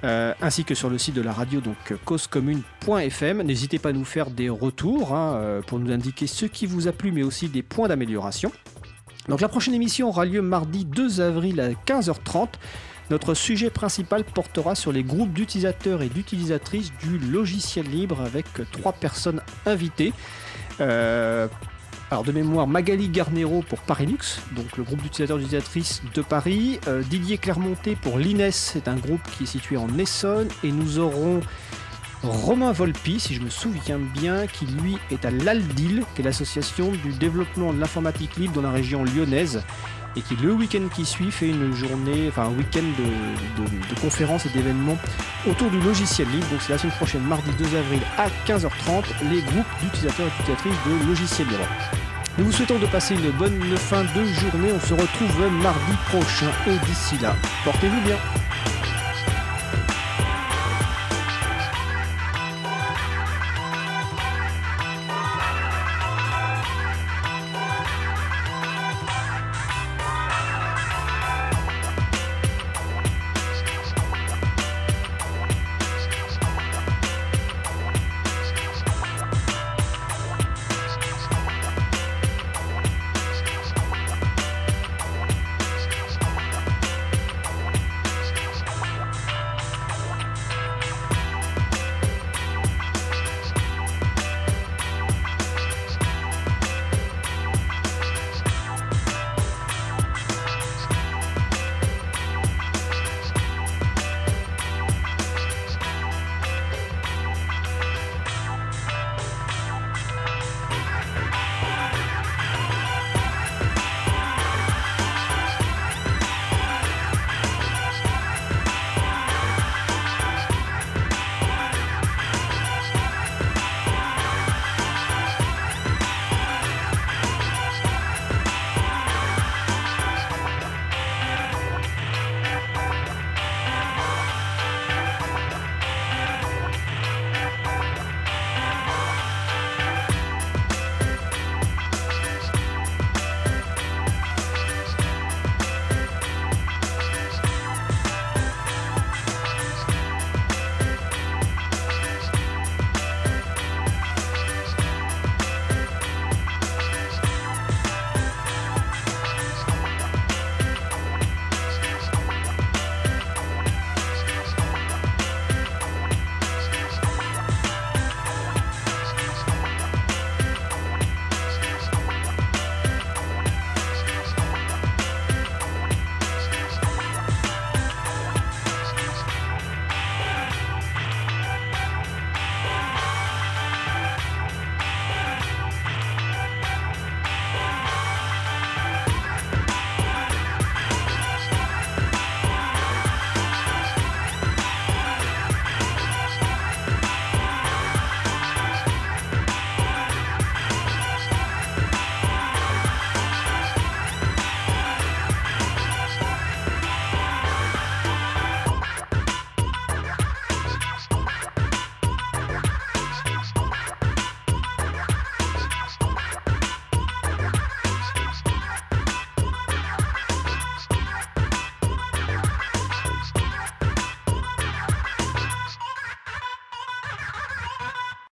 Euh, ainsi que sur le site de la radio, donc euh, causecommune.fm. N'hésitez pas à nous faire des retours hein, euh, pour nous indiquer ce qui vous a plu, mais aussi des points d'amélioration. Donc la prochaine émission aura lieu mardi 2 avril à 15h30. Notre sujet principal portera sur les groupes d'utilisateurs et d'utilisatrices du logiciel libre avec trois personnes invitées. Alors de mémoire, Magali Garnero pour Parinux, donc le groupe d'utilisateurs et d'utilisatrices de Paris. Euh, Didier Clermonté pour l'INES, c'est un groupe qui est situé en Essonne. Et nous aurons Romain Volpi, si je me souviens bien, qui lui est à l'ALDIL, qui est l'association du développement de l'informatique libre dans la région lyonnaise. Et qui le week-end qui suit fait une journée, enfin un week-end de, conférences et d'événements autour du logiciel libre. Donc c'est la semaine prochaine, mardi 2 avril à 15h30, les groupes d'utilisateurs et d'utilisatrices de logiciel libre. Nous vous souhaitons de passer une bonne fin de journée. On se retrouve mardi prochain et d'ici là, portez-vous bien.